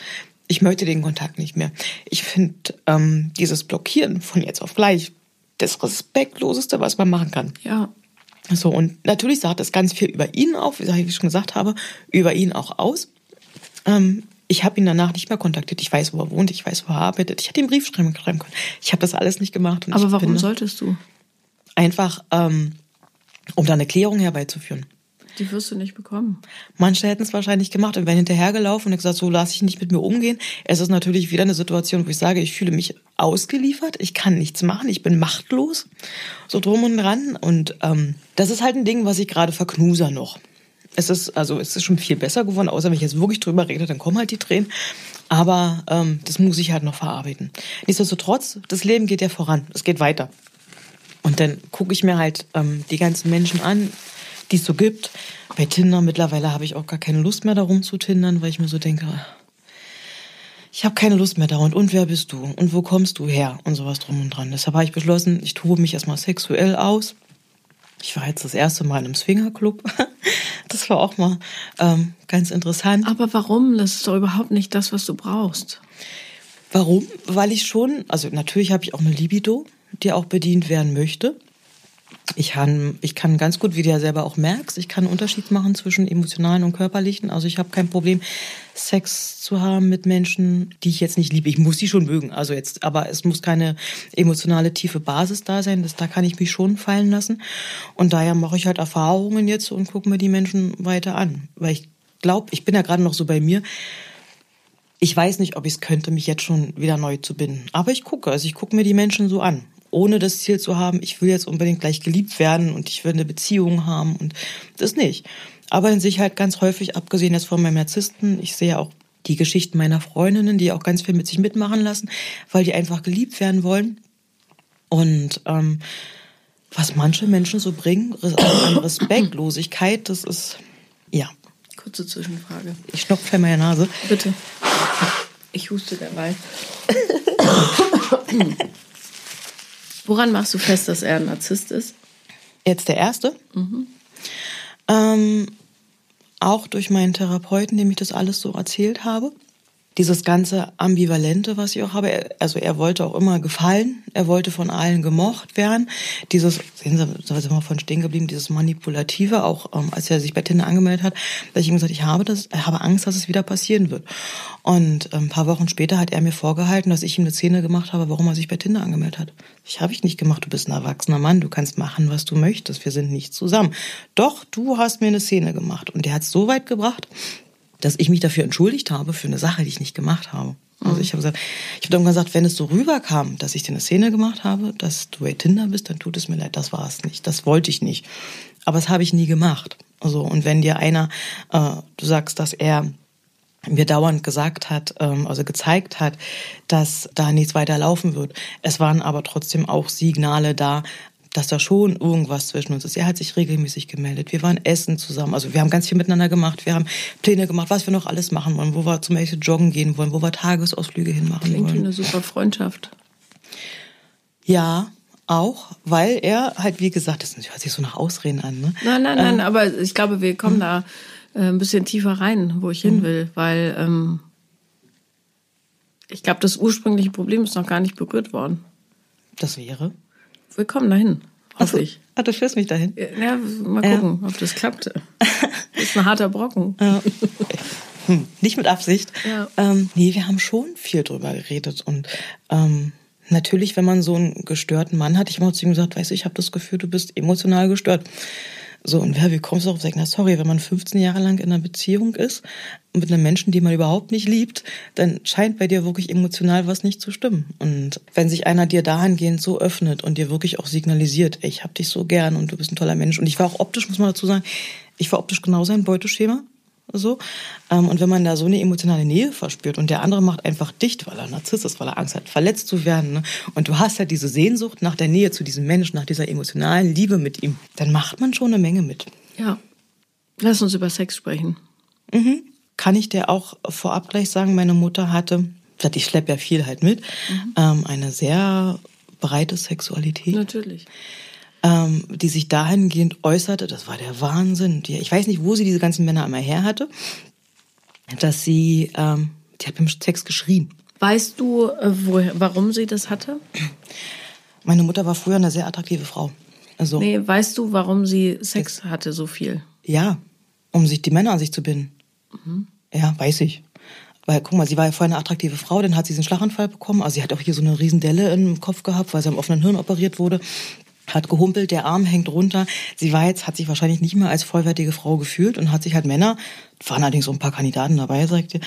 ich möchte den Kontakt nicht mehr. Ich finde ähm, dieses Blockieren von jetzt auf gleich das respektloseste, was man machen kann. Ja. So, und natürlich sagt das ganz viel über ihn auf, wie ich schon gesagt habe, über ihn auch aus. Ähm, ich habe ihn danach nicht mehr kontaktiert. Ich weiß, wo er wohnt, ich weiß, wo er arbeitet. Ich hätte ihm Brief schreiben können. Ich habe das alles nicht gemacht. Aber warum solltest du? Einfach, ähm, um da eine Klärung herbeizuführen. Die wirst du nicht bekommen. Manche hätten es wahrscheinlich gemacht und wären hinterhergelaufen und gesagt, so lasse ich nicht mit mir umgehen. Es ist natürlich wieder eine Situation, wo ich sage, ich fühle mich ausgeliefert, ich kann nichts machen, ich bin machtlos, so drum und dran. Und ähm, das ist halt ein Ding, was ich gerade verknuser noch. Es ist, also es ist schon viel besser geworden, außer wenn ich jetzt wirklich drüber rede, dann kommen halt die Tränen. Aber ähm, das muss ich halt noch verarbeiten. Nichtsdestotrotz, das Leben geht ja voran, es geht weiter. Und dann gucke ich mir halt ähm, die ganzen Menschen an, die es so gibt. Bei Tinder mittlerweile habe ich auch gar keine Lust mehr darum zu tindern, weil ich mir so denke, ich habe keine Lust mehr dauernd. Und wer bist du? Und wo kommst du her? Und sowas drum und dran. Deshalb habe ich beschlossen, ich tobe mich erstmal sexuell aus. Ich war jetzt das erste Mal in einem Swingerclub. Das war auch mal ähm, ganz interessant. Aber warum? Das ist doch überhaupt nicht das, was du brauchst. Warum? Weil ich schon, also natürlich habe ich auch eine Libido, die auch bedient werden möchte. Ich kann, ich kann ganz gut, wie du ja selber auch merkst, ich kann einen Unterschied machen zwischen emotionalen und körperlichen. Also ich habe kein Problem, Sex zu haben mit Menschen, die ich jetzt nicht liebe. Ich muss die schon mögen. Also jetzt, aber es muss keine emotionale tiefe Basis da sein. Das, da kann ich mich schon fallen lassen. Und daher mache ich halt Erfahrungen jetzt und gucke mir die Menschen weiter an. Weil ich glaube, ich bin ja gerade noch so bei mir. Ich weiß nicht, ob ich es könnte, mich jetzt schon wieder neu zu binden. Aber ich gucke, also ich gucke mir die Menschen so an. Ohne das Ziel zu haben, ich will jetzt unbedingt gleich geliebt werden und ich will eine Beziehung haben und das nicht. Aber in sich halt ganz häufig, abgesehen jetzt von meinem Narzissten, ich sehe auch die Geschichten meiner Freundinnen, die auch ganz viel mit sich mitmachen lassen, weil die einfach geliebt werden wollen. Und ähm, was manche Menschen so bringen an Respektlosigkeit, das ist, ja, Kurze Zwischenfrage. ich schnupfe in meiner Nase. Bitte. Ich huste derweil. Woran machst du fest, dass er ein Narzisst ist? Jetzt der erste. Ähm, auch durch meinen Therapeuten, dem ich das alles so erzählt habe. Dieses ganze Ambivalente, was ich auch habe. Also er wollte auch immer gefallen. Er wollte von allen gemocht werden. Dieses, sehen Sie, da sind wir von stehen geblieben, dieses Manipulative, auch ähm, als er sich bei Tinder angemeldet hat, da ich ihm gesagt, ich habe das, ich habe Angst, dass es wieder passieren wird. Und ähm, ein paar Wochen später hat er mir vorgehalten, dass ich ihm eine Szene gemacht habe, warum er sich bei Tinder angemeldet hat. Ich habe ich nicht gemacht. Du bist ein erwachsener Mann. Du kannst machen, was du möchtest. Wir sind nicht zusammen. Doch, du hast mir eine Szene gemacht. Und der hat es so weit gebracht, dass ich mich dafür entschuldigt habe für eine Sache, die ich nicht gemacht habe. Also ich habe gesagt, ich habe dann gesagt, wenn es so rüberkam, dass ich dir eine Szene gemacht habe, dass du bei Tinder bist, dann tut es mir leid. Das war es nicht. Das wollte ich nicht. Aber das habe ich nie gemacht. Also und wenn dir einer, äh, du sagst, dass er mir dauernd gesagt hat, ähm, also gezeigt hat, dass da nichts weiter laufen wird. Es waren aber trotzdem auch Signale da, dass da schon irgendwas zwischen uns ist. Er hat sich regelmäßig gemeldet. Wir waren essen zusammen. Also wir haben ganz viel miteinander gemacht. Wir haben Pläne gemacht, was wir noch alles machen wollen, wo wir zum Beispiel joggen gehen wollen, wo wir Tagesausflüge hinmachen Klingt wollen. wie eine super Freundschaft. Ja, auch, weil er halt, wie gesagt, das hört sich so nach Ausreden an. Ne? Nein, nein, nein, ähm, aber ich glaube, wir kommen da äh, ein bisschen tiefer rein, wo ich hin mhm. will, weil ähm, ich glaube, das ursprüngliche Problem ist noch gar nicht berührt worden. Das wäre? Wir kommen dahin, hoffe also, ich. Ah, du führst mich dahin? Ja, mal gucken, ja. ob das klappt. Das ist ein harter Brocken. Ja. Hm, nicht mit Absicht. Ja. Ähm, nee, wir haben schon viel drüber geredet und ähm, natürlich, wenn man so einen gestörten Mann hat, ich habe zu ihm gesagt, weißt du, ich habe das Gefühl, du bist emotional gestört. So, und ja, wie kommst du auf sagen, na sorry, wenn man 15 Jahre lang in einer Beziehung ist, mit einem Menschen, den man überhaupt nicht liebt, dann scheint bei dir wirklich emotional was nicht zu stimmen. Und wenn sich einer dir dahingehend so öffnet und dir wirklich auch signalisiert, ey, ich hab dich so gern und du bist ein toller Mensch. Und ich war auch optisch, muss man dazu sagen, ich war optisch genau sein Beuteschema so. Ähm, und wenn man da so eine emotionale Nähe verspürt und der andere macht einfach dicht, weil er Narzisst ist, weil er Angst hat, verletzt zu werden, ne? und du hast halt diese Sehnsucht nach der Nähe zu diesem Menschen, nach dieser emotionalen Liebe mit ihm, dann macht man schon eine Menge mit. Ja. Lass uns über Sex sprechen. Mhm. Kann ich dir auch vorab gleich sagen, meine Mutter hatte, ich schleppe ja viel halt mit, mhm. ähm, eine sehr breite Sexualität. Natürlich ähm, die sich dahingehend äußerte, das war der Wahnsinn. Die, ich weiß nicht, wo sie diese ganzen Männer einmal her hatte, dass sie, ähm, die hat beim Sex geschrien. Weißt du, äh, wo, warum sie das hatte? Meine Mutter war früher eine sehr attraktive Frau. Also, nee, weißt du, warum sie Sex hatte so viel? Ja, um sich die Männer an sich zu binden. Mhm. Ja, weiß ich. Weil, guck mal, sie war ja vorher eine attraktive Frau, dann hat sie diesen Schlaganfall bekommen. Also sie hat auch hier so eine riesen Delle im Kopf gehabt, weil sie am offenen Hirn operiert wurde hat gehumpelt, der Arm hängt runter. Sie war jetzt, hat sich wahrscheinlich nicht mehr als vollwertige Frau gefühlt und hat sich halt Männer, waren allerdings so ein paar Kandidaten dabei, sagte,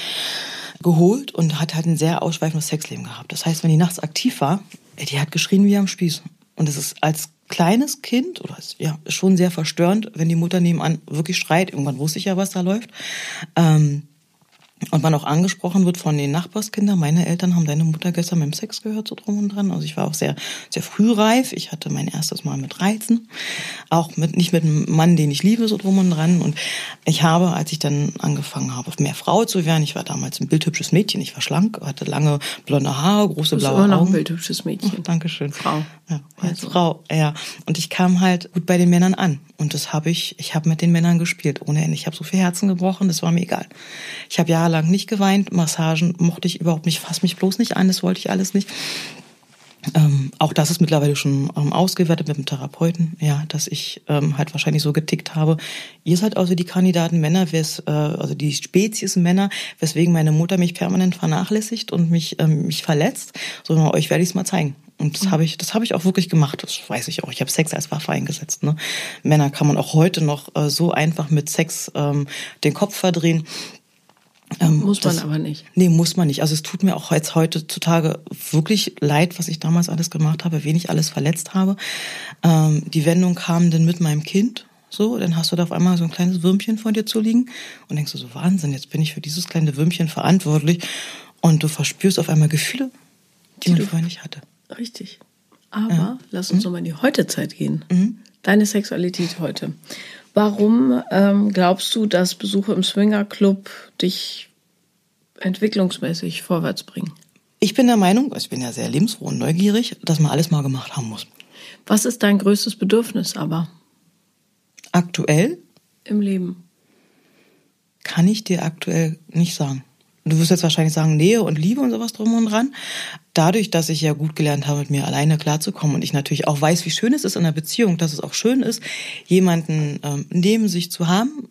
geholt und hat halt ein sehr ausschweifendes Sexleben gehabt. Das heißt, wenn die nachts aktiv war, die hat geschrien wie am Spieß. Und es ist als kleines Kind oder ist, ja schon sehr verstörend, wenn die Mutter nebenan wirklich schreit. Irgendwann wusste ich ja, was da läuft. Ähm, und man auch angesprochen wird von den Nachbarskindern. Meine Eltern haben deine Mutter gestern beim Sex gehört, so drum und dran. Also ich war auch sehr, sehr frühreif. Ich hatte mein erstes Mal mit 13. Auch mit, nicht mit einem Mann, den ich liebe, so drum und dran. Und ich habe, als ich dann angefangen habe, mehr Frau zu werden, ich war damals ein bildhübsches Mädchen. Ich war schlank, hatte lange blonde Haare, große blaue Augen. Immer noch ein bildhübsches Mädchen. Oh, Dankeschön. Frau. Ja, als also. Frau, ja. Und ich kam halt gut bei den Männern an. Und das habe ich, ich habe mit den Männern gespielt, ohne Ende. Ich habe so viel Herzen gebrochen, das war mir egal. Ich habe jahrelang nicht geweint, Massagen mochte ich überhaupt nicht, fass mich bloß nicht an, das wollte ich alles nicht. Ähm, auch das ist mittlerweile schon ähm, ausgewertet mit dem Therapeuten, ja, dass ich ähm, halt wahrscheinlich so getickt habe. Ihr seid also die Kandidaten Männer, wes, äh, also die Spezies Männer, weswegen meine Mutter mich permanent vernachlässigt und mich ähm, mich verletzt. Sondern euch werde ich es mal zeigen. Und das mhm. habe ich, das habe ich auch wirklich gemacht. Das weiß ich auch. Ich habe Sex als Waffe eingesetzt. Ne? Männer kann man auch heute noch äh, so einfach mit Sex ähm, den Kopf verdrehen. Ähm, muss man das, aber nicht. Nee, muss man nicht. Also es tut mir auch jetzt heutzutage wirklich leid, was ich damals alles gemacht habe, wen ich alles verletzt habe. Ähm, die Wendung kam dann mit meinem Kind. So, dann hast du da auf einmal so ein kleines Würmchen vor dir zu liegen und denkst du so, Wahnsinn, jetzt bin ich für dieses kleine Würmchen verantwortlich und du verspürst auf einmal Gefühle, die, die man vorher nicht hatte. Richtig. Aber ja. lass uns mhm. nochmal in die Heutezeit gehen. Mhm. Deine Sexualität heute. Warum ähm, glaubst du, dass Besuche im Swingerclub dich entwicklungsmäßig vorwärts bringen? Ich bin der Meinung, ich bin ja sehr lebensfroh und neugierig, dass man alles mal gemacht haben muss. Was ist dein größtes Bedürfnis aber? Aktuell? Im Leben. Kann ich dir aktuell nicht sagen. Du wirst jetzt wahrscheinlich sagen, Nähe und Liebe und sowas drum und dran. Dadurch, dass ich ja gut gelernt habe, mit mir alleine klarzukommen und ich natürlich auch weiß, wie schön es ist in einer Beziehung, dass es auch schön ist, jemanden ähm, neben sich zu haben,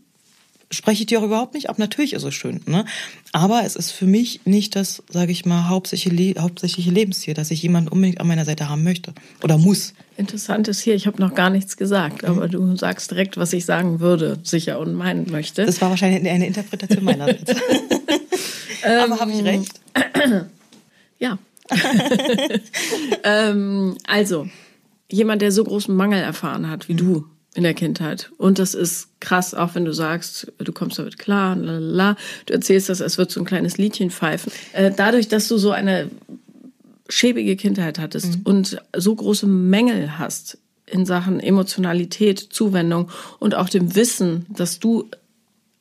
spreche ich dir auch überhaupt nicht ab. Natürlich ist es schön, ne? Aber es ist für mich nicht das, sage ich mal, hauptsächliche, hauptsächliche Lebensziel, dass ich jemanden unbedingt an meiner Seite haben möchte oder muss. Interessant ist hier, ich habe noch gar nichts gesagt, aber mhm. du sagst direkt, was ich sagen würde, sicher und meinen möchte. Das war wahrscheinlich eine Interpretation meinerseits. aber habe ich recht? ja. ähm, also, jemand, der so großen Mangel erfahren hat wie du, in der Kindheit. Und das ist krass, auch wenn du sagst, du kommst damit klar, lalala. du erzählst das, es wird so ein kleines Liedchen pfeifen. Äh, dadurch, dass du so eine schäbige Kindheit hattest mhm. und so große Mängel hast in Sachen Emotionalität, Zuwendung und auch dem Wissen, dass du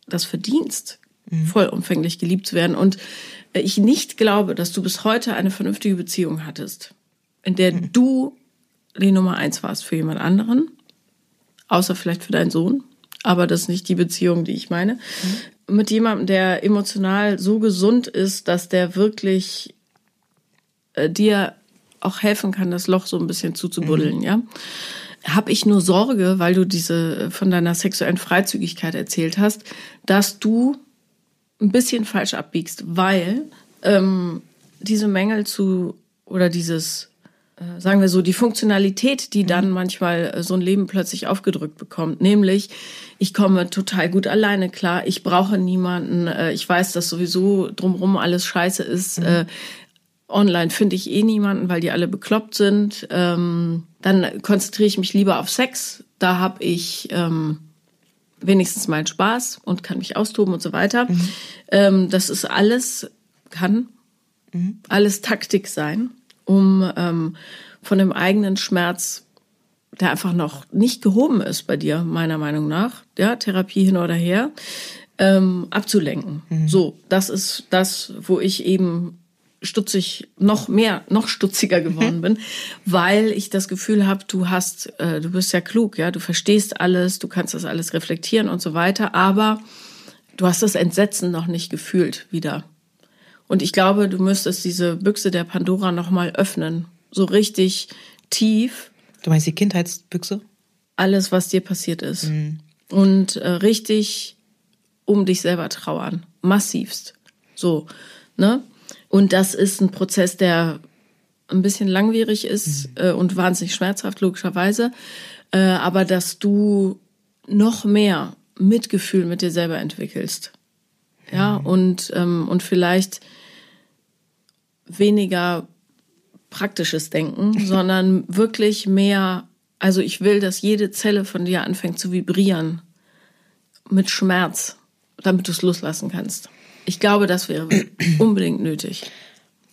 das verdienst, mhm. vollumfänglich geliebt zu werden. Und ich nicht glaube, dass du bis heute eine vernünftige Beziehung hattest, in der mhm. du die Nummer eins warst für jemand anderen, außer vielleicht für deinen Sohn. Aber das ist nicht die Beziehung, die ich meine. Mhm. Mit jemandem, der emotional so gesund ist, dass der wirklich äh, dir auch helfen kann, das Loch so ein bisschen zuzubuddeln, mhm. ja. Habe ich nur Sorge, weil du diese von deiner sexuellen Freizügigkeit erzählt hast, dass du ein bisschen falsch abbiegst, weil ähm, diese Mängel zu oder dieses äh, sagen wir so, die Funktionalität, die dann mhm. manchmal äh, so ein Leben plötzlich aufgedrückt bekommt. Nämlich, ich komme total gut alleine klar, ich brauche niemanden, äh, ich weiß, dass sowieso drumherum alles scheiße ist. Mhm. Online finde ich eh niemanden, weil die alle bekloppt sind. Ähm, dann konzentriere ich mich lieber auf Sex. Da habe ich ähm, wenigstens meinen Spaß und kann mich austoben und so weiter. Mhm. Ähm, das ist alles, kann mhm. alles Taktik sein um ähm, von dem eigenen Schmerz, der einfach noch nicht gehoben ist bei dir, meiner Meinung nach, ja, Therapie hin oder her, ähm, abzulenken. Mhm. So, das ist das, wo ich eben stutzig noch mehr noch stutziger geworden mhm. bin, weil ich das Gefühl habe, du hast äh, du bist ja klug, ja, du verstehst alles, du kannst das alles reflektieren und so weiter, aber du hast das Entsetzen noch nicht gefühlt wieder. Und ich glaube, du müsstest diese Büchse der Pandora nochmal öffnen. So richtig tief. Du meinst die Kindheitsbüchse? Alles, was dir passiert ist. Mhm. Und äh, richtig um dich selber trauern. Massivst. So, ne? Und das ist ein Prozess, der ein bisschen langwierig ist mhm. äh, und wahnsinnig schmerzhaft, logischerweise. Äh, aber dass du noch mehr Mitgefühl mit dir selber entwickelst. Ja, mhm. und, ähm, und vielleicht weniger praktisches Denken, sondern wirklich mehr, also ich will, dass jede Zelle von dir anfängt zu vibrieren mit Schmerz, damit du es loslassen kannst. Ich glaube, das wäre unbedingt nötig.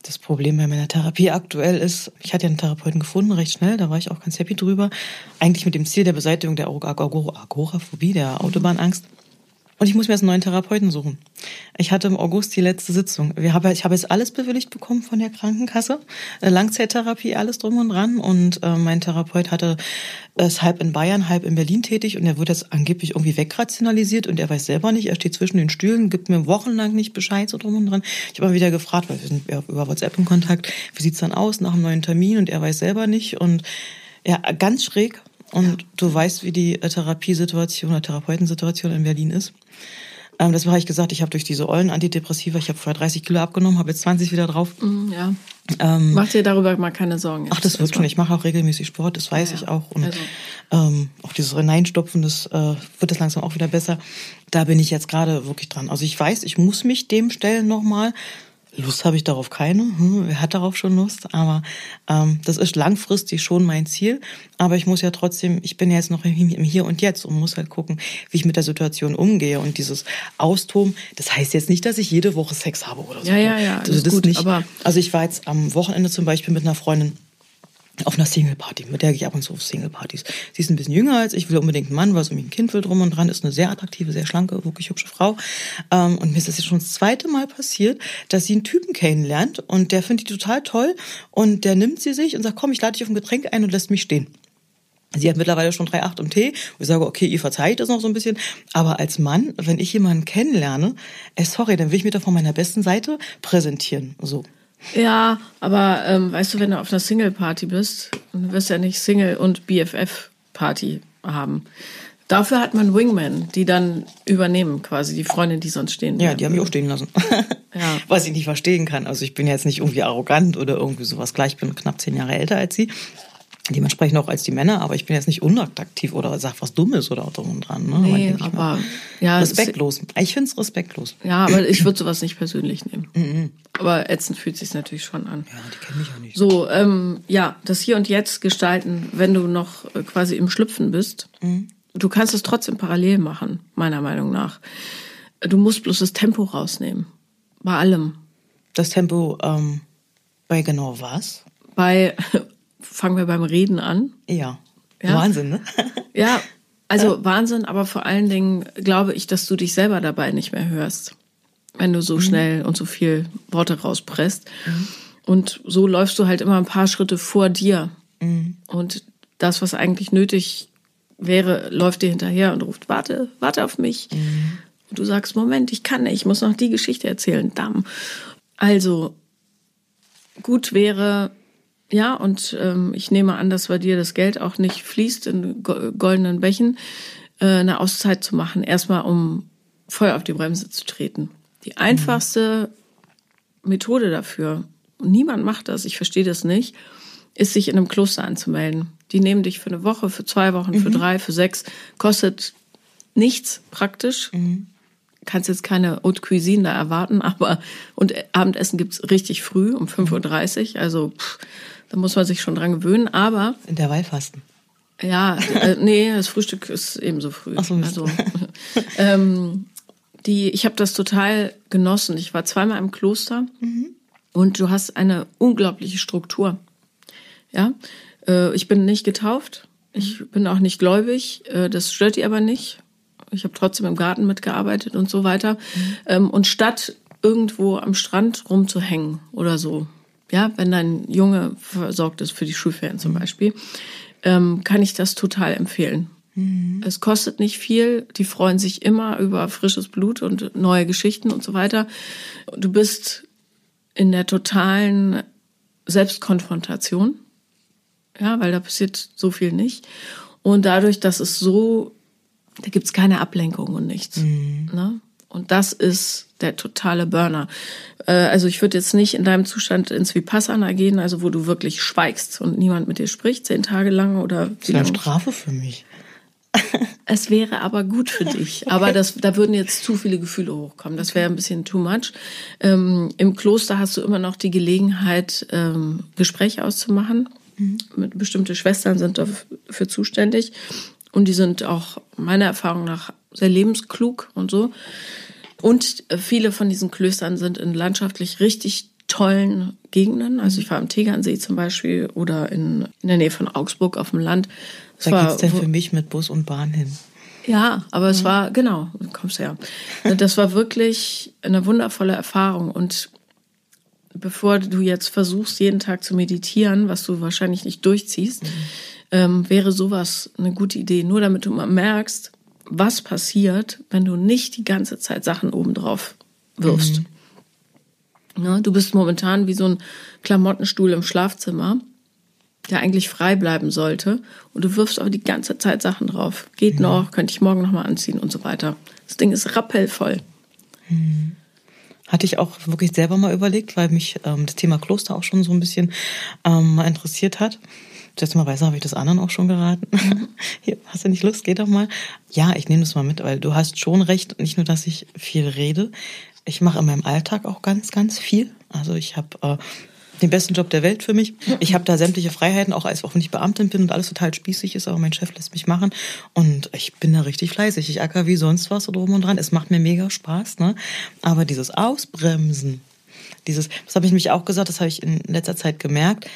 Das Problem bei meiner Therapie aktuell ist, ich hatte ja einen Therapeuten gefunden, recht schnell, da war ich auch ganz happy drüber. Eigentlich mit dem Ziel der Beseitigung der Agoraphobie, der Autobahnangst. Und ich muss mir jetzt einen neuen Therapeuten suchen. Ich hatte im August die letzte Sitzung. Wir haben, ich habe jetzt alles bewilligt bekommen von der Krankenkasse. Äh, Langzeittherapie, alles drum und dran. Und äh, mein Therapeut hatte ist halb in Bayern, halb in Berlin tätig und er wird jetzt angeblich irgendwie wegrationalisiert und er weiß selber nicht. Er steht zwischen den Stühlen, gibt mir wochenlang nicht Bescheid so drum und dran. Ich habe mal wieder gefragt, weil wir sind über WhatsApp in Kontakt, wie sieht's dann aus nach einem neuen Termin und er weiß selber nicht. Und ja, ganz schräg. Und ja. du weißt, wie die äh, Therapiesituation oder Therapeutensituation in Berlin ist. Ähm, das habe ich gesagt, ich habe durch diese ollen Antidepressiva, ich habe vorher 30 Kilo abgenommen, habe jetzt 20 wieder drauf. Mm, ja. Ähm, Mach dir darüber mal keine Sorgen. Jetzt. Ach, das wird schon. Ich mache auch regelmäßig Sport, das weiß ja, ich auch. Und also. ähm, auch dieses Hineinstopfen, das äh, wird das langsam auch wieder besser. Da bin ich jetzt gerade wirklich dran. Also ich weiß, ich muss mich dem stellen nochmal. Lust habe ich darauf keine. Hm, wer hat darauf schon Lust? Aber ähm, das ist langfristig schon mein Ziel. Aber ich muss ja trotzdem, ich bin ja jetzt noch im Hier und Jetzt und muss halt gucken, wie ich mit der Situation umgehe. Und dieses Austoben, das heißt jetzt nicht, dass ich jede Woche Sex habe oder so. Ja, ja, ja. Also das gut, nicht. Aber also ich war jetzt am Wochenende zum Beispiel mit einer Freundin auf einer Single-Party, mit der gehe ich ab und zu auf Single-Partys. Sie ist ein bisschen jünger als ich, will unbedingt einen Mann, weil so ein Kind will drum und dran, ist eine sehr attraktive, sehr schlanke, wirklich hübsche Frau. Ähm, und mir ist das jetzt schon das zweite Mal passiert, dass sie einen Typen kennenlernt und der findet die total toll und der nimmt sie sich und sagt, komm, ich lade dich auf ein Getränk ein und lässt mich stehen. Sie hat mittlerweile schon 3,8 im Tee. Und ich sage, okay, ihr verzeiht das noch so ein bisschen. Aber als Mann, wenn ich jemanden kennenlerne, äh, sorry, dann will ich mich doch von meiner besten Seite präsentieren. So. Ja, aber ähm, weißt du, wenn du auf einer Single-Party bist, dann wirst du ja nicht Single- und BFF-Party haben. Dafür hat man Wingmen, die dann übernehmen, quasi die Freundin, die sonst stehen. Ja, die haben mich auch stehen lassen. ja. Was ich nicht verstehen kann. Also ich bin jetzt nicht irgendwie arrogant oder irgendwie sowas. Gleich, ich bin knapp zehn Jahre älter als sie dementsprechend auch als die Männer, aber ich bin jetzt nicht unattraktiv oder sag was Dummes oder drum und dran. Ne? Nee, aber ja, respektlos. Ich finde es respektlos. Ja, aber ich würde sowas nicht persönlich nehmen. Mhm. aber ätzend fühlt sich natürlich schon an. Ja, die kennen mich auch nicht. So, ähm, ja, das Hier und Jetzt gestalten, wenn du noch äh, quasi im Schlüpfen bist. Mhm. Du kannst es trotzdem parallel machen, meiner Meinung nach. Du musst bloß das Tempo rausnehmen. Bei allem. Das Tempo ähm, bei genau was? Bei fangen wir beim Reden an. Ja. Ja? Wahnsinn, ne? Ja, also Wahnsinn, aber vor allen Dingen glaube ich, dass du dich selber dabei nicht mehr hörst, wenn du so mhm. schnell und so viel Worte rauspresst. Mhm. Und so läufst du halt immer ein paar Schritte vor dir. Mhm. Und das, was eigentlich nötig wäre, läuft dir hinterher und ruft, warte, warte auf mich. Mhm. Und du sagst, Moment, ich kann nicht, ich muss noch die Geschichte erzählen, Damm. Also, gut wäre, ja, und ähm, ich nehme an, dass bei dir das Geld auch nicht fließt in goldenen Bächen, äh, eine Auszeit zu machen, erstmal um voll auf die Bremse zu treten. Die einfachste mhm. Methode dafür, und niemand macht das, ich verstehe das nicht, ist, sich in einem Kloster anzumelden. Die nehmen dich für eine Woche, für zwei Wochen, mhm. für drei, für sechs, kostet nichts praktisch. Mhm kannst jetzt keine Haute Cuisine da erwarten, aber und Abendessen gibt's richtig früh um 5.30 Uhr. Also pff, da muss man sich schon dran gewöhnen. Aber. In der Weihfasten. Ja, äh, nee, das Frühstück ist ebenso früh. Ach so, also, ähm, die, ich habe das total genossen. Ich war zweimal im Kloster mhm. und du hast eine unglaubliche Struktur. Ja, äh, ich bin nicht getauft. Ich bin auch nicht gläubig. Äh, das stört die aber nicht. Ich habe trotzdem im Garten mitgearbeitet und so weiter. Mhm. Ähm, und statt irgendwo am Strand rumzuhängen oder so, ja, wenn dein Junge versorgt ist für die Schulferien zum mhm. Beispiel, ähm, kann ich das total empfehlen. Mhm. Es kostet nicht viel, die freuen sich immer über frisches Blut und neue Geschichten und so weiter. Du bist in der totalen Selbstkonfrontation, ja, weil da passiert so viel nicht. Und dadurch, dass es so da gibt's keine Ablenkung und nichts. Mhm. Ne? Und das ist der totale Burner. Äh, also ich würde jetzt nicht in deinem Zustand ins Vipassana gehen, also wo du wirklich schweigst und niemand mit dir spricht, zehn Tage lang oder. Das ist eine Strafe für mich. Es wäre aber gut für dich. Aber das, da würden jetzt zu viele Gefühle hochkommen. Das wäre ein bisschen too much. Ähm, Im Kloster hast du immer noch die Gelegenheit, ähm, Gespräche auszumachen. Mhm. Bestimmte Schwestern sind dafür zuständig. Und die sind auch meiner Erfahrung nach sehr lebensklug und so. Und viele von diesen Klöstern sind in landschaftlich richtig tollen Gegenden. Also ich war am Tegernsee zum Beispiel oder in, in der Nähe von Augsburg auf dem Land. Es da geht's denn für mich mit Bus und Bahn hin. Ja, aber es war, genau, du kommst her. Das war wirklich eine wundervolle Erfahrung. Und bevor du jetzt versuchst, jeden Tag zu meditieren, was du wahrscheinlich nicht durchziehst, mhm ähm, wäre sowas eine gute Idee. Nur damit du mal merkst, was passiert, wenn du nicht die ganze Zeit Sachen obendrauf wirfst. Mhm. Ja, du bist momentan wie so ein Klamottenstuhl im Schlafzimmer, der eigentlich frei bleiben sollte. Und du wirfst aber die ganze Zeit Sachen drauf. Geht mhm. noch, könnte ich morgen nochmal anziehen und so weiter. Das Ding ist rappellvoll. Mhm. Hatte ich auch wirklich selber mal überlegt, weil mich ähm, das Thema Kloster auch schon so ein bisschen ähm, mal interessiert hat seltsamerweise habe ich das anderen auch schon geraten. Mhm. Hier, hast du nicht Lust? Geh doch mal. Ja, ich nehme das mal mit, weil du hast schon recht. Nicht nur, dass ich viel rede. Ich mache in meinem Alltag auch ganz, ganz viel. Also ich habe äh, den besten Job der Welt für mich. Ich habe da sämtliche Freiheiten, auch als auch wenn ich Beamtin bin und alles total spießig ist, aber mein Chef lässt mich machen. Und ich bin da richtig fleißig. Ich acker wie sonst was so drum und dran. Es macht mir mega Spaß, ne? Aber dieses Ausbremsen, dieses, das habe ich mich auch gesagt, das habe ich in letzter Zeit gemerkt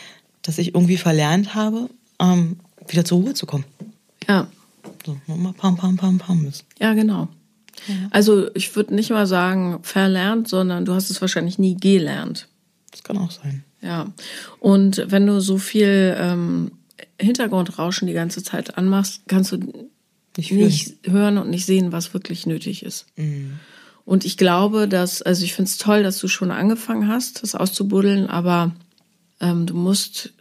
dass ich irgendwie verlernt habe, ähm, wieder zur Ruhe zu kommen. Ja. So, mal pam, pam, pam, pam ist. Ja, genau. Ja. Also ich würde nicht mal sagen verlernt, sondern du hast es wahrscheinlich nie gelernt. Das kann auch sein. Ja. Und wenn du so viel ähm, Hintergrundrauschen die ganze Zeit anmachst, kannst du nicht, nicht hören und nicht sehen, was wirklich nötig ist. Mhm. Und ich glaube, dass, also ich finde es toll, dass du schon angefangen hast, das auszubuddeln, aber ähm, du musst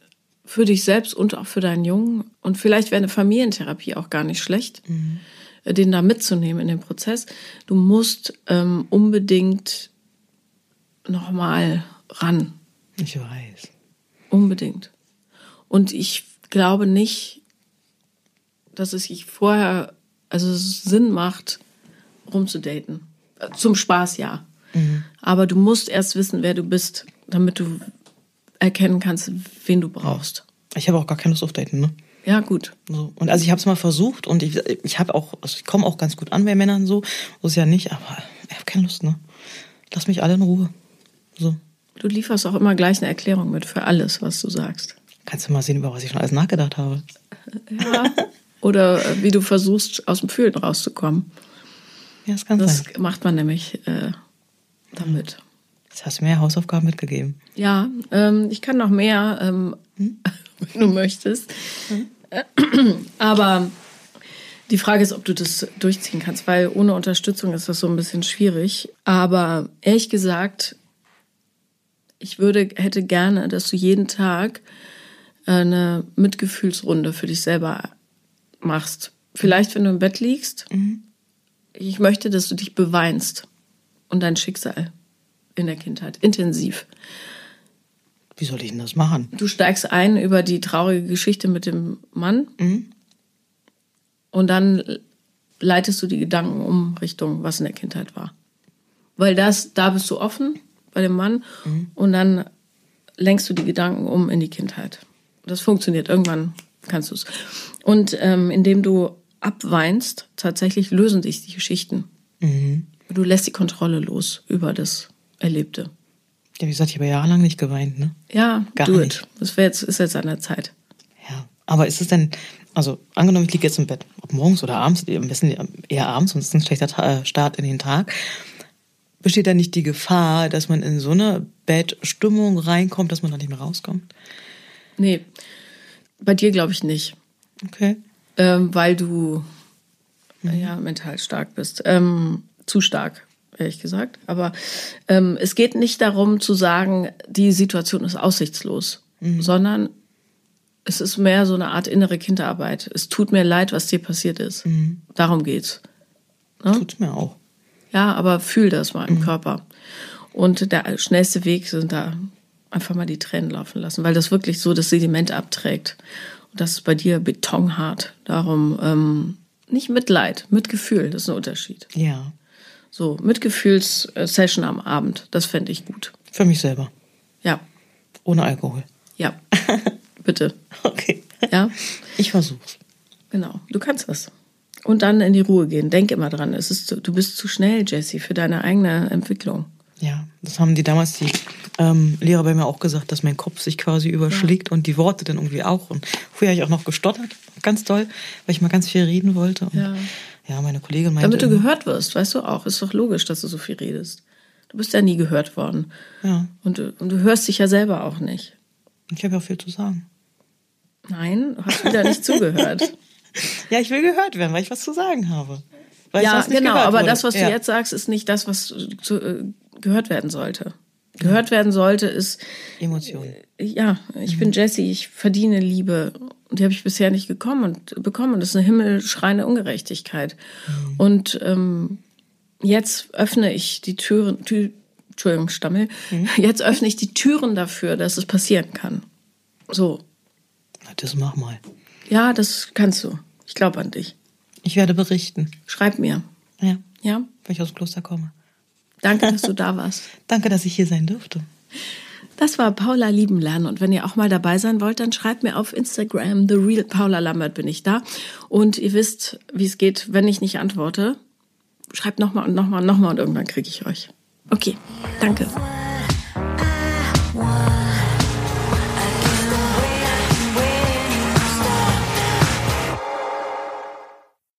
für dich selbst und auch für deinen Jungen und vielleicht wäre eine Familientherapie auch gar nicht schlecht, mhm. den da mitzunehmen in den Prozess. Du musst ähm, unbedingt nochmal ran. Ich weiß. Unbedingt. Und ich glaube nicht, dass es sich vorher, also Sinn macht, rumzudaten. Zum Spaß ja. Mhm. Aber du musst erst wissen, wer du bist, damit du erkennen kannst, wen du brauchst. Ich habe auch gar keine Lust auf Daten, ne? Ja, gut. So. Und also ich habe es mal versucht und ich, ich habe auch, also ich komme auch ganz gut an bei Männern so, so ist ja nicht, aber ich habe keine Lust, ne? Lass mich alle in Ruhe. So. Du lieferst auch immer gleich eine Erklärung mit für alles, was du sagst. Kannst du mal sehen, über was ich schon alles nachgedacht habe? Ja. Oder äh, wie du versuchst, aus dem Fühlen rauszukommen. Ja, das kann Das sein. macht man nämlich äh, damit. Jetzt hast du mir Hausaufgaben mitgegeben. Ja, ähm, ich kann noch mehr, ähm, wenn du möchtest. Aber die Frage ist, ob du das durchziehen kannst, weil ohne Unterstützung ist das so ein bisschen schwierig. Aber ehrlich gesagt, ich würde, hätte gerne, dass du jeden Tag eine Mitgefühlsrunde für dich selber machst. Vielleicht, wenn du im Bett liegst. Ich möchte, dass du dich beweinst und dein Schicksal in der Kindheit intensiv. Wie soll ich denn das machen? Du steigst ein über die traurige Geschichte mit dem Mann und dann leitest du die Gedanken um Richtung, was in der Kindheit war. Weil das, da bist du offen bei dem Mann und dann lenkst du die Gedanken um in die Kindheit. Das funktioniert. Irgendwann kannst du es. Und ähm, indem du abweinst, tatsächlich lösen sich die Geschichten. Du lässt die Kontrolle los über das Erlebte. Ja, wie gesagt, ich habe jahrelang nicht geweint, ne? Ja, Gar do nicht. it. Das jetzt, ist jetzt an der Zeit. Ja. Aber ist es denn, also angenommen, ich liege jetzt im Bett, ob morgens oder abends, am besten eher abends, sonst ist es ein schlechter äh, Start in den Tag. Besteht da nicht die Gefahr, dass man in so eine Bettstimmung reinkommt, dass man da nicht mehr rauskommt? Nee, bei dir glaube ich nicht. Okay. ähm, weil du äh, ja mental stark bist. Ähm, zu stark, ehrlich gesagt. Aber ähm, es geht nicht darum zu sagen, die Situation ist aussichtslos, sondern es ist mehr so eine Art innere Kinderarbeit. Es tut mir leid, was dir passiert ist. Darum geht's. Tut's mir auch. Ja, aber fühl das mal im Körper. Und der schnellste Weg sind da einfach mal die Tränen laufen lassen, weil das wirklich so das Sediment abträgt. Und das ist bei dir betonhart. Darum ähm, nicht Mitleid, Mitgefühl, das ist ein Unterschied. Ja. So, Mitgefühls-Session am Abend, das fände ich gut. Für mich selber. Ja, Ohne Alkohol. ja, bitte. Okay. Ja, Ich versuch's. genau, du kannst das. Und dann in die Ruhe gehen. Denk immer dran, es ist, du bist zu schnell, Jessie, für deine eigene Entwicklung. Ja, das haben die damals die ähm, Lehrer bei mir auch gesagt, dass mein Kopf sich quasi überschlägt und die Worte dann irgendwie auch. Und früher habe ich auch noch gestottert, ganz doll, weil ich mal ganz viel reden wollte. Und Ja. Ja, meine Kollegin meinte. Damit du gehört wirst, weißt du auch. Ist doch logisch, dass du so viel redest. Du bist ja nie gehört worden. Ja, Und du, und du hörst dich ja selber auch nicht. ich habe ja auch viel zu sagen. Nein, du hast wieder nicht zugehört. Ja, ich will gehört werden, weil ich was zu sagen habe. Weil ja, genau, aber wurde. das, was ja. du jetzt sagst, ist nicht das, was zu, äh, gehört werden sollte. Gehört werden sollte ist, Emotionen. ja, ich Mhm. bin Jessie, ich verdiene Liebe. Und die habe ich bisher nicht gekommen und bekommen. Und das ist eine himmelschreiende Ungerechtigkeit. Mhm. Und ähm, jetzt öffne ich die Türen, Tü, Entschuldigung, Stammel, Mhm. jetzt öffne ich die Türen dafür, dass es passieren kann. So, Na, das mach mal. ja, das kannst du. Ich glaube an dich. Ich werde berichten. Schreib mir. Ja, Ja, wenn ich aus dem Kloster komme. Danke, dass du da warst. Danke, dass ich hier sein durfte. Das war Paula lieben lernen und wenn ihr auch mal dabei sein wollt, dann schreibt mir auf Instagram the real Paula Lambert bin ich da und ihr wisst, wie es geht, wenn ich nicht antworte. Schreibt nochmal und nochmal und nochmal und irgendwann kriege ich euch. Okay, danke.